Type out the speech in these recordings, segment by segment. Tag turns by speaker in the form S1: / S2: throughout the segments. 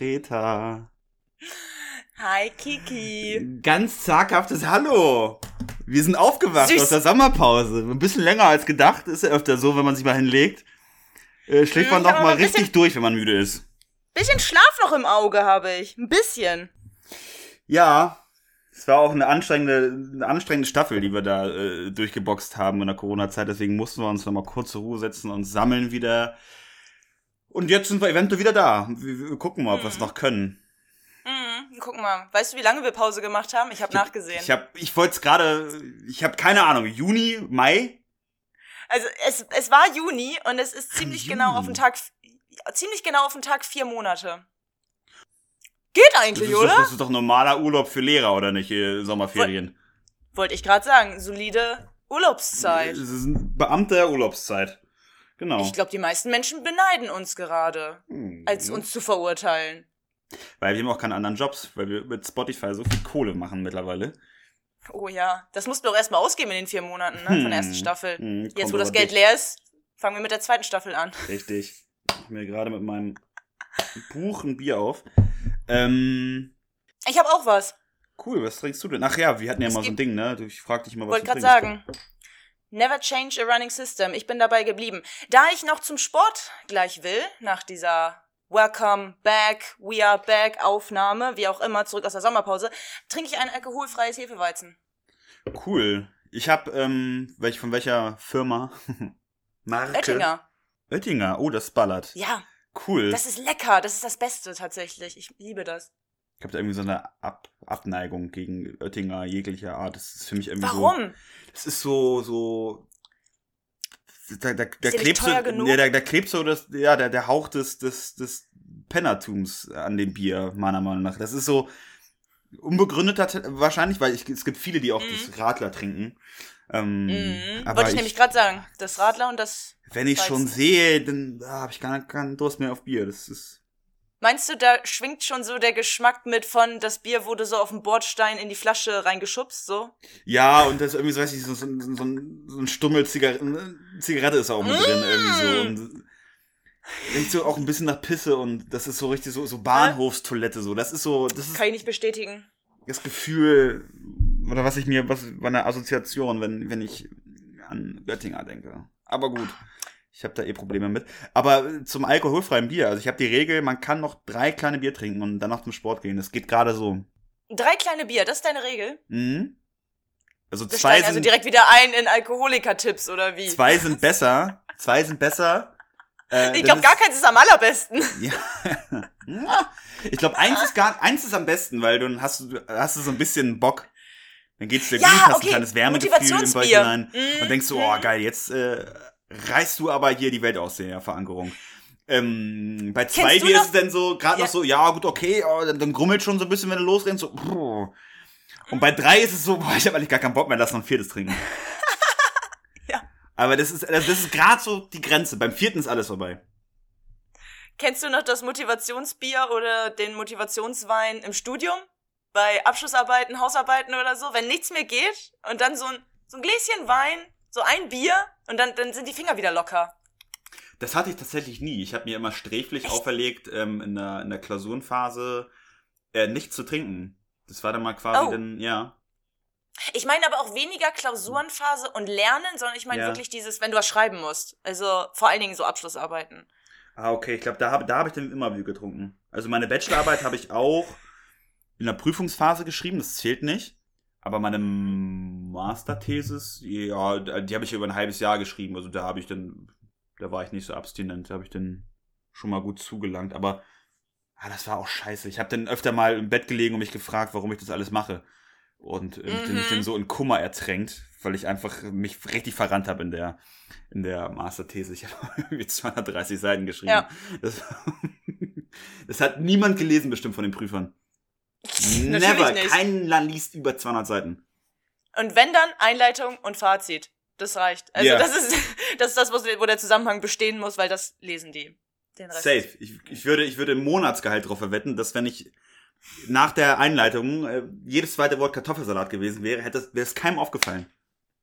S1: Greta.
S2: Hi, Kiki.
S1: Ganz zaghaftes Hallo. Wir sind aufgewacht
S2: Süß.
S1: aus der Sommerpause. Ein bisschen länger als gedacht. Ist ja öfter so, wenn man sich mal hinlegt. Äh, schläft man
S2: hab
S1: noch
S2: aber
S1: mal richtig durch, wenn man müde ist.
S2: Bisschen Schlaf noch im Auge habe ich. Ein bisschen.
S1: Ja, es war auch eine anstrengende, eine anstrengende Staffel, die wir da äh, durchgeboxt haben in der Corona-Zeit. Deswegen mussten wir uns noch mal kurz zur Ruhe setzen und sammeln wieder. Und jetzt sind wir eventuell wieder da. Wir, wir gucken mal, ob wir es
S2: Mhm.
S1: noch können.
S2: Mhm, guck mal. Weißt du, wie lange wir Pause gemacht haben? Ich habe nachgesehen.
S1: Ich hab, ich wollte es gerade, ich habe keine Ahnung, Juni, Mai?
S2: also es, es war Juni und es ist ziemlich
S1: Juni.
S2: genau auf den Tag ziemlich genau auf den Tag vier Monate. Geht
S1: Das
S2: eigentlich,
S1: ist,
S2: oder?
S1: doch, das ist doch normaler Urlaub für Lehrer, oder nicht? Sommerferien.
S2: Wollte ich gerade sagen. Solide Urlaubszeit.
S1: Das ist ein Beamter Urlaubszeit. Genau.
S2: Ich glaube, die meisten Menschen beneiden uns gerade,
S1: Hm.
S2: als uns zu verurteilen.
S1: Weil wir haben auch keine anderen Jobs, weil wir mit Spotify so viel Kohle machen mittlerweile.
S2: Oh ja, das mussten wir auch erstmal ausgeben in den vier Monaten, ne? Von der ersten
S1: Hm.
S2: Staffel.
S1: Hm,
S2: Jetzt, wo das Geld
S1: dicht.
S2: leer ist, fangen wir mit der zweiten Staffel an.
S1: Richtig. Ich mach mir gerade mit meinem Buch ein Bier auf. Ähm,
S2: Ich habe auch was.
S1: cool, was trinkst du denn? Ach ja, wir hatten ja
S2: Es
S1: mal so ein Ding, ne? Du- Ich frag dich immer, was
S2: Wollte
S1: du
S2: gerade
S1: trinkst.
S2: sagen. Never change a running system. Ich bin dabei geblieben. Da ich noch zum Sport gleich will, nach dieser Welcome back, we are back Aufnahme, wie auch immer, zurück aus der Sommerpause, trinke ich ein alkoholfreies Hefeweizen.
S1: Cool. Ich hab, ähm, welch, von welcher Firma? Marke?
S2: Oettinger.
S1: Oettinger. Oh, das ballert.
S2: Ja,
S1: Cool.
S2: das ist lecker. Das ist das Beste tatsächlich. Ich liebe das.
S1: Ich habe da irgendwie so eine Ab Abneigung gegen Oettinger jeglicher Art. Das ist für mich irgendwie so.
S2: Warum?
S1: Das ist so, so. Da, da, da klebt so, ja, da, da klebt so das, ja, der, der Hauch des, des, des Pennertums an dem Bier, meiner Meinung nach. Das ist so unbegründeter wahrscheinlich, weil ich, es gibt viele, die auch
S2: Mhm.
S1: das Radler trinken. Ähm,
S2: Mhm.
S1: aber
S2: Wollte ich, nämlich gerade sagen. Das Radler und das.
S1: wenn ich schon
S2: Weizen.
S1: sehe, dann ah, habe ich gar keinen Durst mehr auf Bier. Das ist.
S2: Meinst du, da schwingt schon so der Geschmack mit von, das Bier wurde so auf dem Bordstein in die Flasche reingeschubst, so?
S1: Ja, und das ist irgendwie so, weiß ich, so, so, so, so ein, so ein Stummel Zigarette, Zigarette ist auch mit drin, irgendwie so. Und riecht so auch ein bisschen nach Pisse und das ist so richtig so, so Bahnhofstoilette, so. Das ist so, das ist
S2: Kann ich nicht bestätigen.
S1: das Gefühl, oder was ich mir, was, meine Assoziation, wenn, wenn ich an Göttinger denke. Aber gut. Ich habe da eh Probleme mit. Aber zum alkoholfreien Bier, also ich habe die Regel, man kann noch drei kleine Bier trinken und danach zum Sport gehen. Das geht gerade so.
S2: Drei kleine Bier, das ist deine Regel?
S1: Mhm. Also
S2: Wir
S1: zwei
S2: also
S1: sind,
S2: direkt wieder ein in Alkoholiker-Tipps, oder wie?
S1: Zwei sind besser. Zwei sind besser. Äh,
S2: ich
S1: das
S2: glaube, gar keins ist am allerbesten.
S1: Ja. ich glaube, eins ist gar, eins ist am besten, weil dann hast du, hast du so ein bisschen Bock. Dann geht's dir
S2: Ja,
S1: gut, hast
S2: okay.
S1: ein kleines Wärmegefühl im. Bauch hinein
S2: Mhm.
S1: und denkst so, oh geil, jetzt äh, reißt du aber hier die Welt aus der Verankerung. Ähm, bei zwei Bier ist es dann so, gerade
S2: Ja.
S1: noch so, ja gut, okay, oh, dann, dann grummelt schon so ein bisschen, wenn du losrennst, so. brr. Und bei drei ist es so, boah, ich habe eigentlich gar keinen Bock mehr, lass noch ein viertes trinken.
S2: Ja.
S1: Aber das ist, das ist gerade so die Grenze. Beim vierten ist alles vorbei.
S2: Kennst du noch das Motivationsbier oder den Motivationswein im Studium? Bei Abschlussarbeiten, Hausarbeiten oder so? Wenn nichts mehr geht und dann so ein, so ein Gläschen Wein, so ein Bier und dann, dann sind die Finger wieder locker.
S1: Das hatte ich tatsächlich nie. Ich habe mir immer sträflich
S2: Echt?
S1: auferlegt, ähm, in, der, in der Klausurenphase äh, nicht zu trinken. Das war dann mal quasi
S2: Oh.
S1: dann, ja.
S2: Ich meine aber auch weniger Klausurenphase und Lernen, sondern ich meine
S1: Ja.
S2: wirklich dieses, wenn du was schreiben musst. Also vor allen Dingen so Abschlussarbeiten.
S1: Ah, okay, ich glaube, da habe da hab ich dann immer Bier getrunken. Also meine Bachelorarbeit habe ich auch in der Prüfungsphase geschrieben, das zählt nicht. Aber meine Masterthesis, ja, die habe ich über ein halbes Jahr geschrieben. Also da habe ich dann, da war ich nicht so abstinent, da habe ich dann schon mal gut zugelangt. Aber ah, das war auch scheiße. Ich habe dann öfter mal im Bett gelegen und mich gefragt, warum ich das alles mache. Und äh, dann- mich
S2: Mhm.
S1: dann so in Kummer ertränkt, weil ich einfach mich richtig verrannt habe in der, in der Masterthese. Ich habe irgendwie 230 Seiten geschrieben.
S2: Ja.
S1: Das, das hat niemand gelesen, bestimmt von den Prüfern. Never.
S2: nicht.
S1: Keiner liest über 200 Seiten.
S2: Und wenn dann Einleitung und Fazit. Das reicht. Also
S1: Ja.
S2: das ist das ist das, wo der Zusammenhang bestehen muss, weil das lesen die. Den Rest.
S1: Safe. Ich, ich würde, ich würde ein Monatsgehalt drauf verwetten, dass wenn ich nach der Einleitung äh, jedes zweite Wort Kartoffelsalat gewesen wäre, hätte es, wäre es keinem aufgefallen.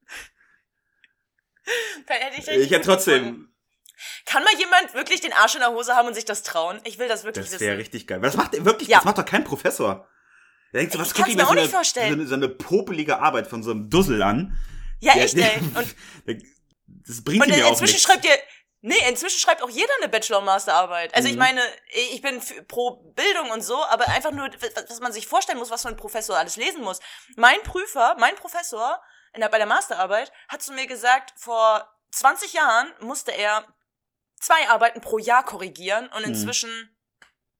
S2: Dann hätte ich
S1: Ich hätte trotzdem
S2: Kann mal jemand wirklich den Arsch in der Hose haben und sich das trauen? Ich will das wirklich
S1: Das wäre
S2: wissen.
S1: richtig geil. Das macht wirklich,
S2: Ja.
S1: das macht doch kein Professor. Der denkt so, was
S2: Ich kann's
S1: ich
S2: mir
S1: mir
S2: auch
S1: so
S2: nicht
S1: eine,
S2: vorstellen.
S1: So eine, so eine popelige Arbeit von so einem Dussel an.
S2: Ja,
S1: Der-
S2: echt, ey. Und,
S1: Das bringt
S2: und
S1: ja auch
S2: inzwischen
S1: nichts.
S2: schreibt ihr, nee, inzwischen schreibt auch jeder eine Bachelor- und Masterarbeit. Also ich
S1: Mhm.
S2: meine, ich bin pro Bildung und so, aber einfach nur, was man sich vorstellen muss, was so ein Professor alles lesen muss. Mein Prüfer, mein Professor in der, bei der Masterarbeit hat zu mir gesagt, vor 20 Jahren musste er zwei Arbeiten pro Jahr korrigieren
S1: Mhm.
S2: und inzwischen,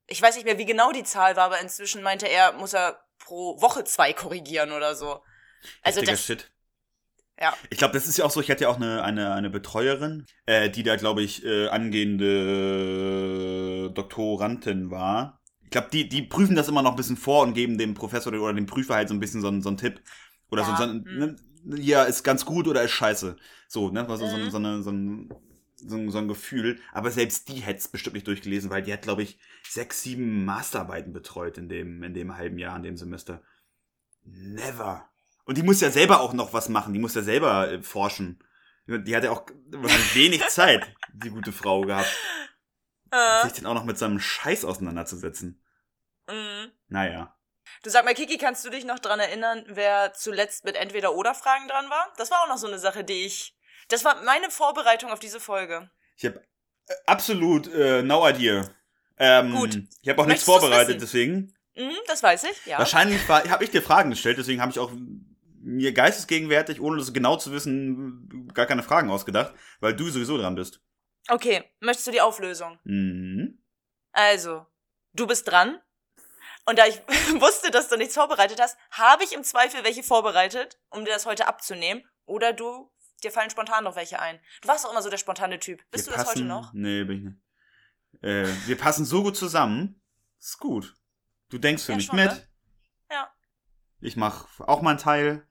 S2: ich weiß nicht mehr, wie genau die Zahl war, aber inzwischen meinte er, muss er pro Woche zwei korrigieren oder so. Also
S1: Heftiger
S2: das,
S1: Shit.
S2: ja.
S1: Ich glaube, das ist ja auch so, ich hatte ja auch eine, eine, eine Betreuerin, äh, die da, glaube ich, äh, angehende Doktorandin war. Ich glaube, die, die prüfen das immer noch ein bisschen vor und geben dem Professor oder dem Prüfer halt so ein bisschen so, einen- so einen Tipp. Oder so,
S2: Ja,
S1: so ein,
S2: hm.
S1: ne, ja, ist ganz gut oder ist scheiße. So, ne? Also so,
S2: Mhm.
S1: so, eine, so, ein, so, ein, so ein Gefühl. Aber selbst die hätte es bestimmt nicht durchgelesen, weil die hat, glaube ich, sechs, sieben Masterarbeiten betreut in dem, in dem halben Jahr, in dem Semester. Never. Und die muss ja selber auch noch was machen. Die muss ja selber äh, forschen. Die hat ja auch wenig Zeit, die gute Frau gehabt,
S2: Äh,
S1: sich dann auch noch mit seinem Scheiß auseinanderzusetzen.
S2: mhm.
S1: Naja.
S2: Du sag mal, Kiki, kannst du dich noch dran erinnern, wer zuletzt mit Entweder-Oder-Fragen dran war? Das war auch noch so eine Sache, die ich. Das war meine Vorbereitung auf diese Folge.
S1: Ich habe äh, absolut äh, no idea. Ähm,
S2: Gut.
S1: Ich habe auch nichts
S2: Möchtest du's
S1: vorbereitet, deswegen.
S2: Mhm, das weiß ich, ja.
S1: Wahrscheinlich habe ich dir Fragen gestellt, deswegen habe ich auch mir geistesgegenwärtig, ohne das genau zu wissen, gar keine Fragen ausgedacht, weil du sowieso dran bist.
S2: Okay, möchtest du die Auflösung?
S1: Mhm.
S2: Also, du bist dran. Und da ich wusste, dass du nichts vorbereitet hast, habe ich im Zweifel welche vorbereitet, um dir das heute abzunehmen. Oder du, dir fallen spontan noch welche ein. Du warst auch immer so der spontane Typ. Bist
S1: Wir
S2: du das heute
S1: passen-
S2: noch?
S1: Nee, bin ich nicht. Äh, wir passen so gut zusammen. Ist gut. Du denkst für
S2: Ja,
S1: mich
S2: schon,
S1: mit.
S2: ne? Ja.
S1: Ich mach auch meinen Teil.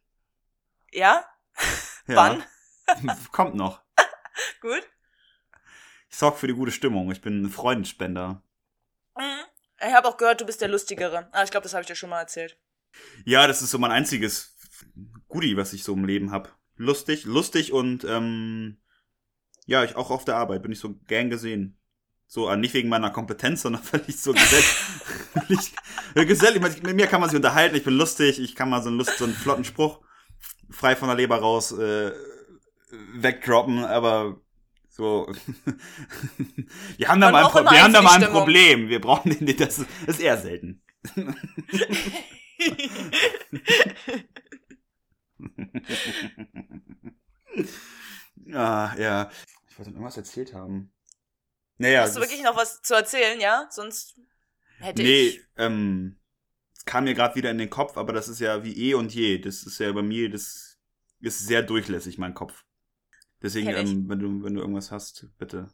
S2: Ja?
S1: Ja.
S2: Wann?
S1: Kommt noch.
S2: Gut.
S1: Ich sorg für die gute Stimmung. Ich bin ein Freundespender.
S2: Mhm. Ich habe auch gehört, du bist der Lustigere. Ah, ich glaube, das habe ich dir schon mal erzählt.
S1: Ja, das ist so mein einziges Goodie, was ich so im Leben hab. Lustig, lustig und ähm, ja, ich auch auf der Arbeit bin ich so gern gesehen. So, äh, nicht wegen meiner Kompetenz, sondern weil ich so gesellig, äh, gesellig mit mir kann man sich unterhalten, ich bin lustig, ich kann mal so einen, Lust, so einen flotten Spruch frei von der Leber raus äh, wegdroppen, aber so, wir haben da mal ein, Pro wir haben da mal ein. Problem, wir brauchen den, das ist eher selten. Ah, ja. Ich wollte noch irgendwas erzählt haben. Naja.
S2: Hast du wirklich noch was zu erzählen, ja? Sonst hätte
S1: Nee,
S2: ich.
S1: ähm, es kam mir gerade wieder in den Kopf, aber das ist ja wie eh und je. Das ist ja bei mir, das ist sehr durchlässig, mein Kopf. Deswegen, ähm, wenn du, wenn du irgendwas hast, bitte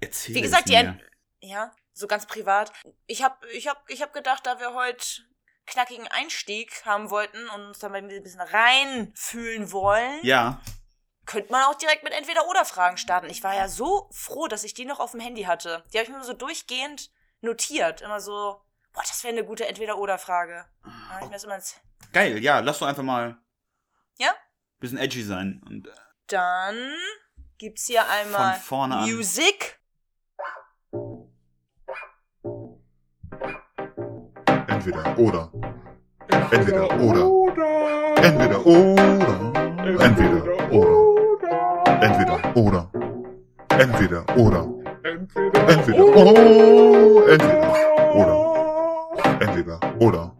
S1: erzähl
S2: Wie
S1: es
S2: gesagt, die
S1: mir.
S2: Ent Ja, so ganz privat. Ich hab, ich hab, ich hab gedacht, da wir heute knackigen Einstieg haben wollten und uns dann ein bisschen reinfühlen wollen,
S1: Ja,
S2: könnte man auch direkt mit Entweder-Oder-Fragen starten. Ich war ja so froh, dass ich die noch auf dem Handy hatte. Die habe ich mir so durchgehend notiert. Immer so, boah, das wäre eine gute Entweder-Oder-Frage. Ins
S1: geil. Ja, lass doch einfach mal
S2: Ja?
S1: bisschen edgy sein und äh,
S2: Dann gibt's hier einmal
S1: von
S3: Entweder oder. Entweder oder. Entweder oder. Entweder oder. Entweder oder. Entweder oder. Entweder oder. Entweder oder.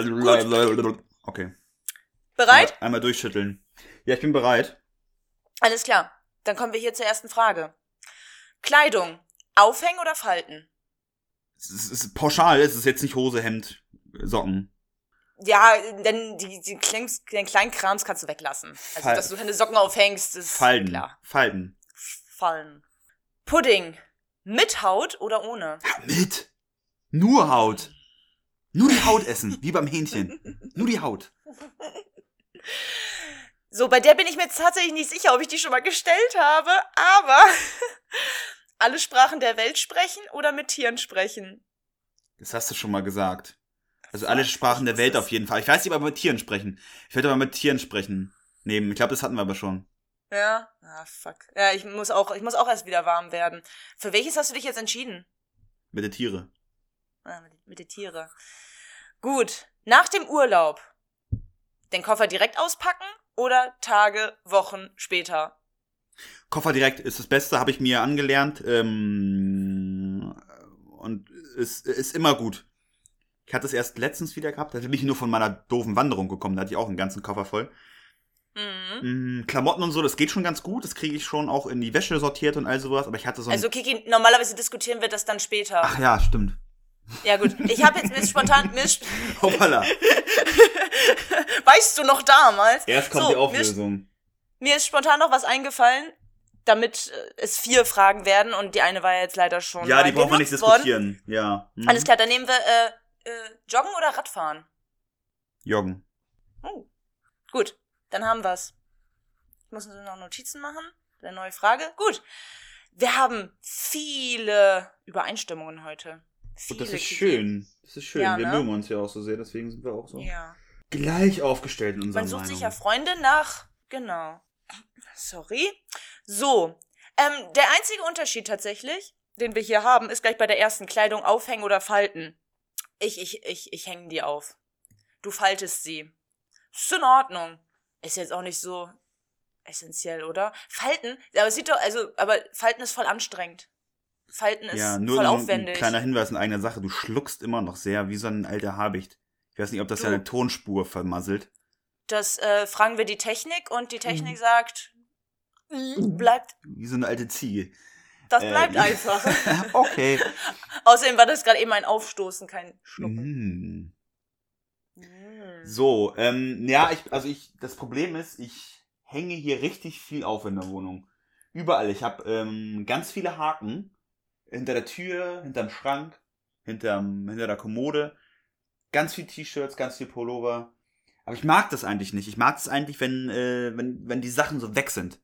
S3: Entweder oder.
S1: Okay.
S2: Bereit?
S1: Einmal, einmal durchschütteln. Ja, ich bin bereit.
S2: Alles klar. Dann kommen wir hier zur ersten Frage. Kleidung. Aufhängen oder falten?
S1: Es ist, pauschal, es ist jetzt nicht Hose, Hemd, Socken.
S2: Ja, denn die, die Kleinks, den kleinen Krams kannst du weglassen. Also,
S1: Fal-
S2: dass du deine Socken aufhängst, ist
S1: Falten.
S2: klar.
S1: Falten.
S2: Fallen. Pudding. Mit Haut oder ohne?
S1: Mit. Nur Haut. Nur die Haut essen, wie beim Hähnchen. Nur die Haut.
S2: So, bei der bin ich mir jetzt tatsächlich nicht sicher, ob ich die schon mal gestellt habe, aber alle Sprachen der Welt sprechen oder mit Tieren sprechen?
S1: Das hast du schon mal gesagt. Also alle Sprachen der Welt auf jeden Fall. Ich weiß nicht, ob wir mit Tieren sprechen. Ich werde aber mit Tieren sprechen. Nee, ich glaube, das hatten wir aber schon.
S2: Ja? Ah, fuck. Ja, ich muss auch, ich muss auch erst wieder warm werden. Für welches hast du dich jetzt entschieden?
S1: Mit den Tiere.
S2: Ah, mit, mit den Tiere. Gut. Nach dem Urlaub. Den Koffer direkt auspacken oder Tage, Wochen später?
S1: Koffer direkt ist das Beste, habe ich mir angelernt. Ähm, und ist, ist immer gut. Ich hatte es erst letztens wieder gehabt, da bin ich nur von meiner doofen Wanderung gekommen, da hatte ich auch einen ganzen Koffer voll.
S2: Mhm.
S1: Mm, Klamotten und so, das geht schon ganz gut, das kriege ich schon auch in die Wäsche sortiert und all sowas, aber ich hatte so.
S2: Also Kiki, normalerweise diskutieren wir das dann später.
S1: Ach ja, stimmt.
S2: Ja gut, ich habe jetzt mir spontan, mir
S1: Hoppala.
S2: weißt du noch damals?
S1: Erst kommt
S2: So,
S1: die Auflösung.
S2: Mir ist spontan noch was eingefallen, damit äh, es vier Fragen werden und die eine war ja jetzt leider schon
S1: Ja, die brauchen wir nicht
S2: genutzt worden.
S1: diskutieren. Ja. Mhm.
S2: Alles klar, dann nehmen wir äh, äh, Joggen oder Radfahren.
S1: Joggen.
S2: Oh. Gut, dann haben wir's. Ich muss noch Notizen machen. Eine neue Frage. Gut. Wir haben viele Übereinstimmungen heute. Viele
S1: Und das ist schön. Das ist schön.
S2: Ja,
S1: wir
S2: ne?
S1: mögen uns ja auch so sehr, deswegen sind wir auch so
S2: Ja.
S1: gleich aufgestellt in unserer
S2: Man sucht
S1: Meinung.
S2: sich ja Freunde nach. Genau. Sorry. So. Ähm, der einzige Unterschied tatsächlich, den wir hier haben, ist gleich bei der ersten Kleidung aufhängen oder falten. Ich, ich, ich, ich hänge die auf. Du faltest sie. Ist in Ordnung. Ist jetzt auch nicht so essentiell, oder? Falten, aber es sieht doch, also, aber Falten ist voll anstrengend. Falten ist
S1: ja, nur
S2: voll
S1: so ein
S2: aufwendig.
S1: kleiner Hinweis in eigener Sache. Du schluckst immer noch sehr wie so ein alter Habicht. Ich weiß nicht, ob das
S2: Du.
S1: deine Tonspur vermasselt.
S2: Das äh, fragen wir die Technik und die Technik
S1: Mhm.
S2: sagt, bleibt,
S1: Wie so eine alte Ziege.
S2: das
S1: Äh,
S2: bleibt
S1: ja.
S2: einfach.
S1: okay.
S2: Außerdem war das gerade eben ein Aufstoßen, kein Schlucken.
S1: Mm.
S2: Mm.
S1: So, ähm, ja, ich, also ich, das Problem ist, ich hänge hier richtig viel auf in der Wohnung. Überall. Ich habe ähm, ganz viele Haken. Hinter der Tür, hinterm Schrank, hinterm, hinter der Kommode. Ganz viel T-Shirts, ganz viel Pullover. Aber ich mag das eigentlich nicht. Ich mag es eigentlich, wenn, äh, wenn, wenn die Sachen so weg sind.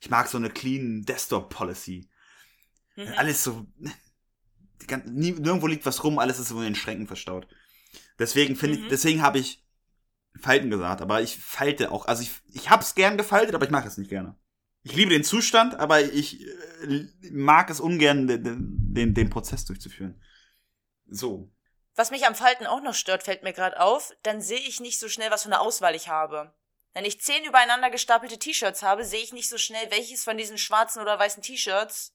S1: Ich mag so eine clean Desktop-Policy.
S2: Mhm.
S1: Alles so. Die gan- nie, nirgendwo liegt was rum, alles ist so in den Schränken verstaut. Deswegen finde
S2: Mhm.
S1: ich, deswegen habe ich Falten gesagt, aber ich falte auch. Also ich, ich hab's gern gefaltet, aber ich mag es nicht gerne. Ich liebe den Zustand, aber ich äh, mag es ungern, den, den, den Prozess durchzuführen. So.
S2: Was mich am Falten auch noch stört, fällt mir gerade auf, dann sehe ich nicht so schnell, was für eine Auswahl ich habe. Wenn ich zehn übereinander gestapelte T-Shirts habe, sehe ich nicht so schnell, welches von diesen schwarzen oder weißen T-Shirts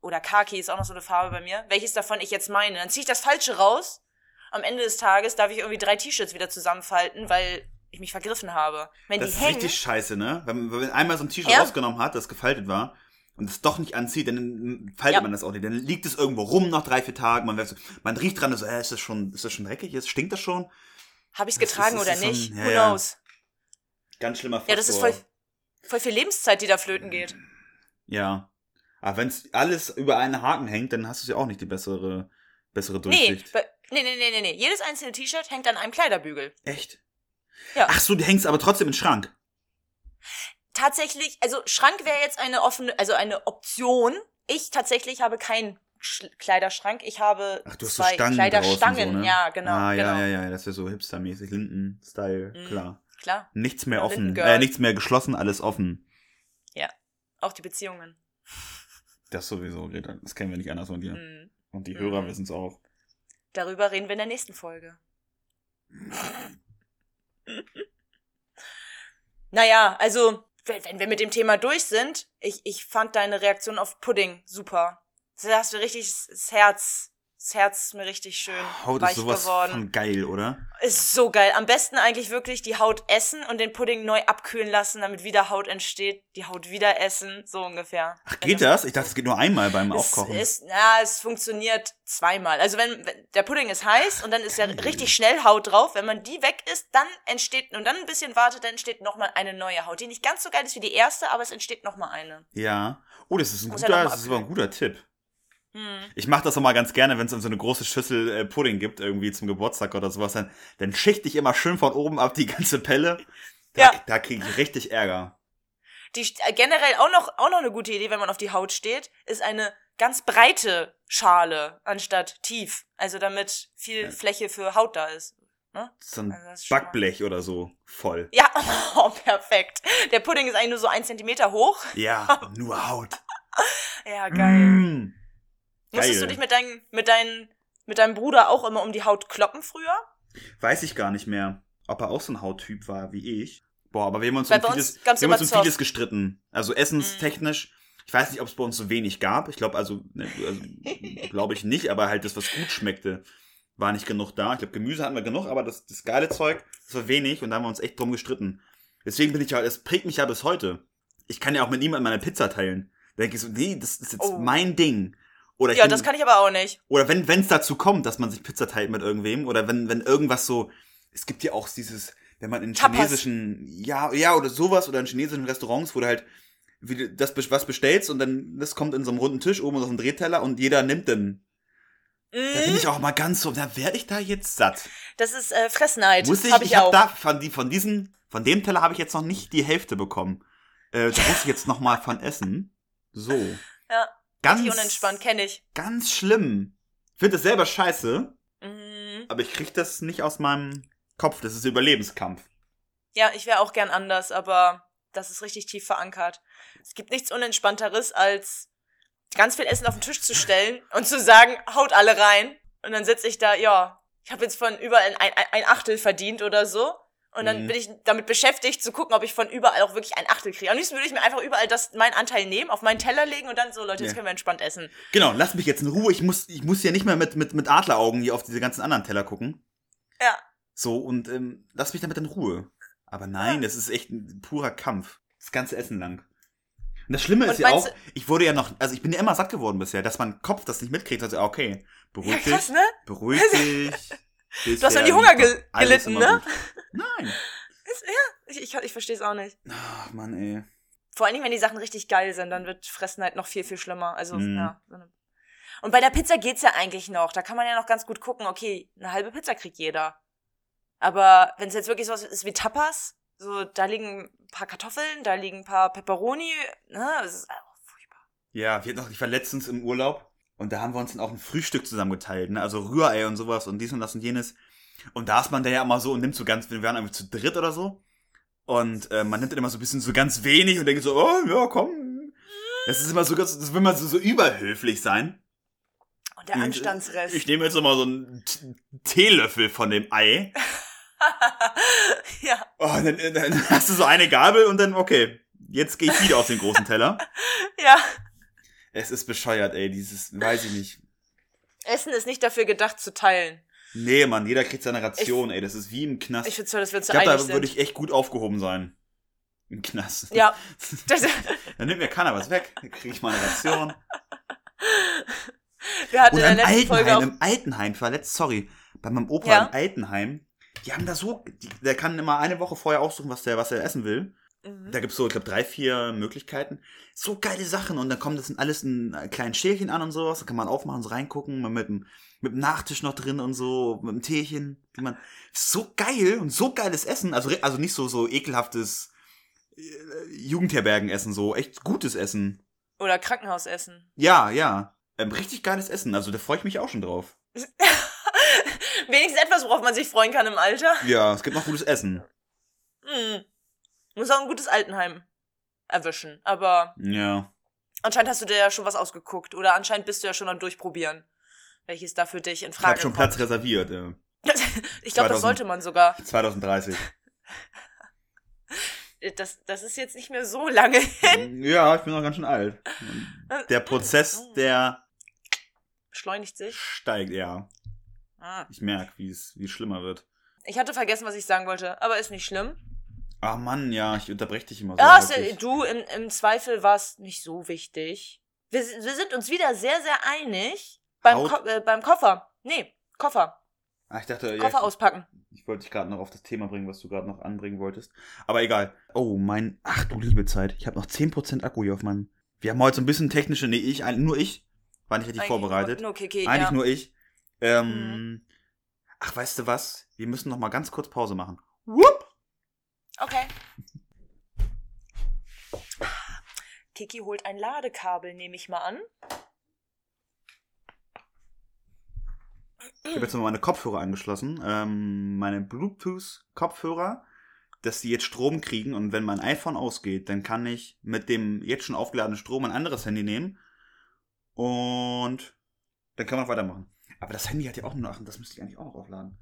S2: oder Khaki ist auch noch so eine Farbe bei mir, welches davon ich jetzt meine. Dann ziehe ich das Falsche raus. Am Ende des Tages darf ich irgendwie drei T-Shirts wieder zusammenfalten, weil ich mich vergriffen habe. Wenn
S1: Das
S2: die
S1: ist
S2: hängen,
S1: richtig scheiße, ne? Wenn, wenn man einmal so ein T-Shirt
S2: Ja.
S1: rausgenommen hat, das gefaltet war, und es doch nicht anzieht, dann faltet
S2: Ja.
S1: man das auch nicht. Dann liegt es irgendwo rum nach drei, vier Tagen. Man, so, man riecht dran, so, äh, ist das schon, ist das schon dreckig? Ist, stinkt das schon?
S2: habe ich es getragen
S1: ist-
S2: oder
S1: ist so
S2: nicht?
S1: ein- ja,
S2: Who knows?
S1: Ganz schlimmer Faktor.
S2: Ja, das ist voll, voll viel Lebenszeit, die da flöten geht.
S1: Ja. Aber wenn es alles über einen Haken hängt, dann hast du ja auch nicht die bessere, bessere Durchsicht.
S2: nee, nee, nee, nee, nee. Jedes einzelne T-Shirt hängt an einem Kleiderbügel.
S1: Echt?
S2: Ja.
S1: Ach so, du hängst aber trotzdem im Schrank.
S2: Tatsächlich, also Schrank wäre jetzt eine offene, also eine Option. Ich tatsächlich habe keinen Sch Kleiderschrank. Ich habe
S1: Ach, du hast so
S2: zwei
S1: Stangen
S2: Kleiderstangen.
S1: so, ne?
S2: Ja, genau,
S1: Ah, ja,
S2: genau.
S1: ja, ja, das wäre so hipstermäßig, Linden-Style,
S2: Mhm.
S1: klar.
S2: Klar,
S1: Nichts mehr
S2: Ja,
S1: offen, äh, nichts mehr geschlossen, alles offen.
S2: auch die Beziehungen.
S1: Das sowieso, Greta. Das kennen wir nicht anders von dir.
S2: Mhm.
S1: Und die
S2: Mhm.
S1: Hörer wissen es auch.
S2: Darüber reden wir in der nächsten Folge. naja, also, wenn wenn wir mit dem Thema durch sind, ich, ich fand deine Reaktion auf Pudding super. Da hast du richtig das Herz, das Herz ist mir richtig schön
S1: Haut
S2: weich
S1: ist sowas
S2: geworden.
S1: von geil, oder?
S2: Ist so geil. Am besten eigentlich wirklich die Haut essen und den Pudding neu abkühlen lassen, damit wieder Haut entsteht. Die Haut wieder essen, so ungefähr.
S1: Ach,
S2: Wenn
S1: geht das? Ich dachte, es geht nur einmal beim
S2: es
S1: Aufkochen.
S2: ist, ja, es funktioniert zweimal. Also wenn, wenn der Pudding ist heiß und dann ist ja richtig schnell Haut drauf. Wenn man die weg ist, dann entsteht und dann ein bisschen wartet, dann entsteht noch mal eine neue Haut, die nicht ganz so geil ist wie die erste, aber es entsteht noch mal eine.
S1: ja. Oh, das ist ein
S2: Muss
S1: guter, das ist aber ein guter Tipp.
S2: Hm.
S1: Ich mache das auch mal ganz gerne, wenn es so eine große Schüssel äh, Pudding gibt, irgendwie zum Geburtstag oder sowas, dann, dann schichte ich immer schön von oben ab die ganze Pelle. Da,
S2: Ja.
S1: da kriege ich richtig Ärger.
S2: Die äh, generell auch noch auch noch eine gute Idee, wenn man auf die Haut steht, ist eine ganz breite Schale anstatt tief. Also damit viel
S1: Ja.
S2: Fläche für Haut da ist. Ne?
S1: So ein
S2: Also schon mal-
S1: Backblech oder so. Voll.
S2: Ja, oh, perfekt. Der Pudding ist eigentlich nur so ein Zentimeter hoch.
S1: Ja, nur Haut.
S2: Ja, geil.
S1: Mm.
S2: Musstest
S1: geil.
S2: du dich mit, dein, mit, dein, mit deinem Bruder auch immer um die Haut kloppen früher?
S1: Weiß ich gar nicht mehr, ob er auch so ein Hauttyp war wie ich. Boah, aber wir haben uns um vieles, wir haben uns um vieles gestritten. Also essenstechnisch. Ich weiß nicht, ob es bei uns so wenig gab. Ich glaube also, ne, also glaube ich nicht, aber halt das, was gut schmeckte, war nicht genug da. Ich glaube, Gemüse hatten wir genug, aber das, das geile Zeug, das war wenig und da haben wir uns echt drum gestritten. Deswegen bin ich ja, es prägt mich ja bis heute. Ich kann ja auch mit niemandem meine Pizza teilen. Da denke ich so, nee, das ist jetzt
S2: Oh.
S1: mein Ding. Oder
S2: Ja,
S1: bin-
S2: das kann ich aber auch nicht.
S1: oder wenn es dazu kommt, dass man sich Pizza teilt mit irgendwem, oder wenn, wenn irgendwas so, es gibt ja auch dieses, wenn man in
S2: Tapas.
S1: chinesischen, ja, ja, oder sowas, oder in chinesischen Restaurants, wo du halt wie das was bestellst und dann das kommt in so einem runden Tisch oben auf dem Drehteller und jeder nimmt dann. Da bin
S2: Mhm.
S1: ich auch mal ganz so, da werde ich da jetzt satt.
S2: Das ist äh, Fressneid.
S1: Muss ich,
S2: hab
S1: ich,
S2: ich
S1: hab
S2: auch.
S1: da von, die, von diesen, von dem Teller habe ich jetzt noch nicht die Hälfte bekommen. Äh, da muss ich jetzt noch mal von essen. So.
S2: Ja,
S1: Ganz,
S2: Richtig unentspannt, kenne ich.
S1: ganz schlimm. Ich finde das selber scheiße.
S2: Mhm.
S1: Aber ich krieg das nicht aus meinem Kopf. Das ist Überlebenskampf.
S2: Ja, ich wäre auch gern anders, aber das ist richtig tief verankert. Es gibt nichts Unentspannteres, als ganz viel Essen auf den Tisch zu stellen und zu sagen, haut alle rein. Und dann sitze ich da, ja, ich habe jetzt von überall ein, ein, ein Achtel verdient oder so. Und dann
S1: Mhm.
S2: bin ich damit beschäftigt, zu gucken, ob ich von überall auch wirklich ein Achtel kriege. Am liebsten würde ich mir einfach überall das, meinen Anteil nehmen, auf meinen Teller legen und dann so, Leute, jetzt
S1: Ja.
S2: können wir entspannt essen.
S1: Genau, lass mich jetzt in Ruhe. Ich muss, ich muss ja nicht mehr mit, mit, mit Adleraugen hier auf diese ganzen anderen Teller gucken.
S2: Ja.
S1: So, und ähm, lass mich damit in Ruhe. Aber nein, das ist echt ein purer Kampf. Das ganze Essen lang. Und das Schlimme
S2: Und
S1: ist ja auch, ich wurde ja noch, also ich bin ja immer satt geworden bisher, dass mein Kopf das nicht mitkriegt. Also, okay,
S2: Ja,
S1: beruhig
S2: krass,
S1: dich,
S2: ne?
S1: beruhig dich.
S2: Du hast an die Hunger gelitten, ne?
S1: gut. Nein.
S2: Ist, ja, ich, ich, ich verstehe es auch nicht.
S1: Ach, Mann, ey.
S2: Vor allen Dingen, wenn die Sachen richtig geil sind, dann wird Fressen halt noch viel, viel schlimmer. Also,
S1: Mhm.
S2: ja. so Und bei der Pizza geht's ja eigentlich noch. Da kann man ja noch ganz gut gucken, okay, eine halbe Pizza kriegt jeder. Aber wenn es jetzt wirklich sowas ist wie Tapas, so, da liegen ein paar Kartoffeln, da liegen ein paar Pepperoni, ne, das ist auch furchtbar.
S1: Ja, wir hatten auch, ich war letztens im Urlaub und da haben wir uns dann auch ein Frühstück zusammengeteilt, ne? Also Rührei und sowas und dies und das und jenes. Und da ist man da ja immer so und nimmt so ganz, wir waren einfach zu dritt oder so. Und äh, man nimmt dann immer so ein bisschen so ganz wenig und denkt so, oh, ja, komm. Das ist immer so ganz, das will man so, so überhöflich sein.
S2: Und der
S1: äh,
S2: Anstandsrest.
S1: Ich nehme jetzt immer so einen Teelöffel von dem Ei.
S2: ja,
S1: Oh, dann, dann hast du so eine Gabel und dann, okay, jetzt gehe ich wieder auf den großen Teller.
S2: ja.
S1: Es ist bescheuert, ey, dieses, weiß ich nicht.
S2: Essen ist nicht dafür gedacht zu teilen.
S1: Nee, Mann, jeder kriegt seine Ration, ey. Das ist wie im Knast.
S2: Ich finde toll, dass wir uns
S1: Ich
S2: einig
S1: da würde ich echt gut aufgehoben sein. Im Knast.
S2: Ja.
S1: Dann nimmt mir keiner was weg, dann kriege ich meine Ration.
S2: wir hatten
S1: Und
S2: in der
S1: im
S2: letzten Folge
S1: Altenheim,
S2: auch.
S1: im Altenheim, ich war letzt, sorry, bei meinem Opa
S2: Ja.
S1: im Altenheim, die haben da so, die, der kann immer eine Woche vorher aussuchen, was der, was er essen will.
S2: Mhm.
S1: Da gibt's so, ich glaube, drei, vier Möglichkeiten. So geile Sachen. Und dann kommt das in alles in äh, kleinen Schälchen an und sowas. Da kann man aufmachen, so reingucken, mit dem, mit dem Nachtisch noch drin und so, mit dem Teechen. Die man, so geil und so geiles Essen. Also, also nicht so, so ekelhaftes äh, Jugendherbergenessen, so echt gutes Essen.
S2: Oder Krankenhausessen.
S1: Ja, ja. Ähm, richtig geiles Essen. Also da freue ich mich auch schon drauf.
S2: Wenigstens etwas, worauf man sich freuen kann im Alter.
S1: Ja, es gibt noch gutes Essen.
S2: Hm. Muss auch ein gutes Altenheim erwischen. Aber
S1: Ja.
S2: anscheinend hast du dir ja schon was ausgeguckt. Oder anscheinend bist du ja schon am Durchprobieren. Welches da für dich in
S1: Ich
S2: Frage
S1: habe schon
S2: kommt.
S1: Platz reserviert. Äh,
S2: ich glaube,
S1: 2000.
S2: das sollte man sogar.
S1: 2030.
S2: Das, das ist jetzt nicht mehr so lange hin.
S1: ja, ich bin noch ganz schön alt. Der Prozess, der
S2: Beschleunigt sich.
S1: steigt, ja.
S2: Ah.
S1: Ich merke, wie es wie es schlimmer wird.
S2: Ich hatte vergessen, was ich sagen wollte, aber ist nicht schlimm.
S1: Ach Mann, ja, ich unterbreche dich immer so.
S2: Ja, ja- du, im, im Zweifel war es nicht so wichtig. Wir, sind- wir sind uns wieder sehr, sehr einig beim, Ko äh, beim Koffer. Nee, Koffer.
S1: Ach, ich dachte, ja,
S2: Koffer
S1: ich,
S2: auspacken.
S1: ich wollte dich gerade noch auf das Thema bringen, was du gerade noch anbringen wolltest. Aber egal. Oh, mein, ach du liebe Zeit. Ich habe noch 10% Akku hier auf meinem. Wir haben heute so ein bisschen technische, nee, ich, nur ich. War nicht richtig
S2: Eigentlich
S1: vorbereitet.
S2: Nur, nur Kiki,
S1: Eigentlich
S2: ja.
S1: nur ich. Ähm,
S2: Mhm.
S1: Ach, weißt du was? Wir müssen noch mal ganz kurz Pause machen. Whoop!
S2: Okay. Kiki holt ein Ladekabel, nehme ich mal an.
S1: Ich habe jetzt mal meine Kopfhörer angeschlossen. Ähm, meine Bluetooth-Kopfhörer, dass die jetzt Strom kriegen und wenn mein iPhone ausgeht, dann kann ich mit dem jetzt schon aufgeladenen Strom ein anderes Handy nehmen und dann kann man noch weitermachen. Aber das Handy hat ja auch nur, ach, das müsste ich eigentlich auch noch aufladen.